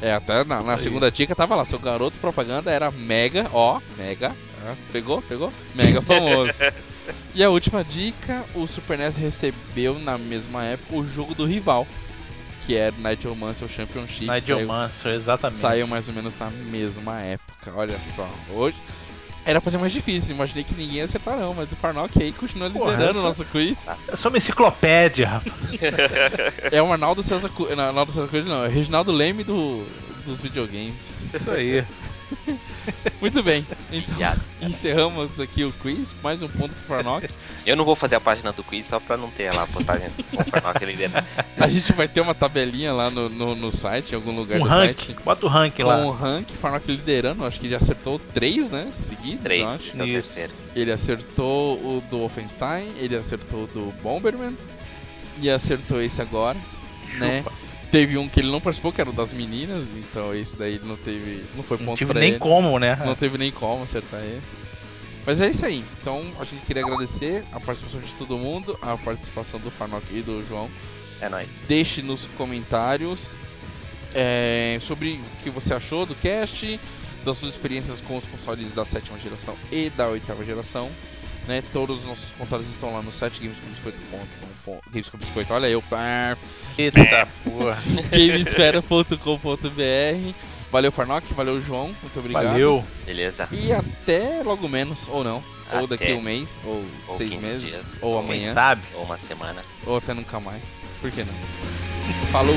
É, até na, na segunda dica tava lá, seu garoto propaganda era mega, ó, mega, ó, pegou, pegou? Mega famoso. e a última dica, o Super NES recebeu na mesma época o jogo do rival, que era Nigel Mansell Championship. Nigel saiu, Mansell, exatamente. saiu mais ou menos na mesma época, olha só. Hoje era pra ser mais difícil, imaginei que ninguém ia acertar não, mas o Farnock aí continua Porra, liderando o nosso quiz. Eu sou uma enciclopédia, rapaz. É o Arnaldo César Coelho. Não, Arnaldo César Coelho não, é o Reginaldo Leme do, dos videogames. Isso aí. Muito bem, então Piada. encerramos aqui o quiz. Mais um ponto pro Farnock. Eu não vou fazer a página do quiz só pra não ter lá a postagem com o Farnock liderando. A gente vai ter uma tabelinha lá no, no, no site, em algum lugar Um do ranking. site. Bota o ranking Com lá. o rank, Farnock liderando, acho que já acertou três, né? Seguidos, Três, esse é o terceiro. Ele acertou o do Wolfenstein, ele acertou o do Bomberman e acertou esse agora, né? Teve um que ele não participou, que era o das meninas, então esse daí ele não teve. Não foi Não ponto tive pra nem ele. como, né? Não teve nem como acertar esse. Mas é isso aí. Então a gente queria agradecer a participação de todo mundo, a participação do Farnock e do João. É nóis. Deixe nos comentários é, sobre o que você achou do cast, das suas experiências com os consoles da sétima geração e da oitava geração. Né? Todos os nossos contatos estão lá no site gamescombiscoito.com. Games com Biscoito, olha eu, Eita porra. gamesfera.com.br. Valeu, Farnock, valeu, João, muito obrigado. Valeu. Beleza. E até logo menos, ou não. Ou Até. daqui a um mês, ou, Ou seis 15 meses, dias, ou ou amanhã, Quem sabe? Ou uma semana. ou até nunca mais. Por que não? Falou!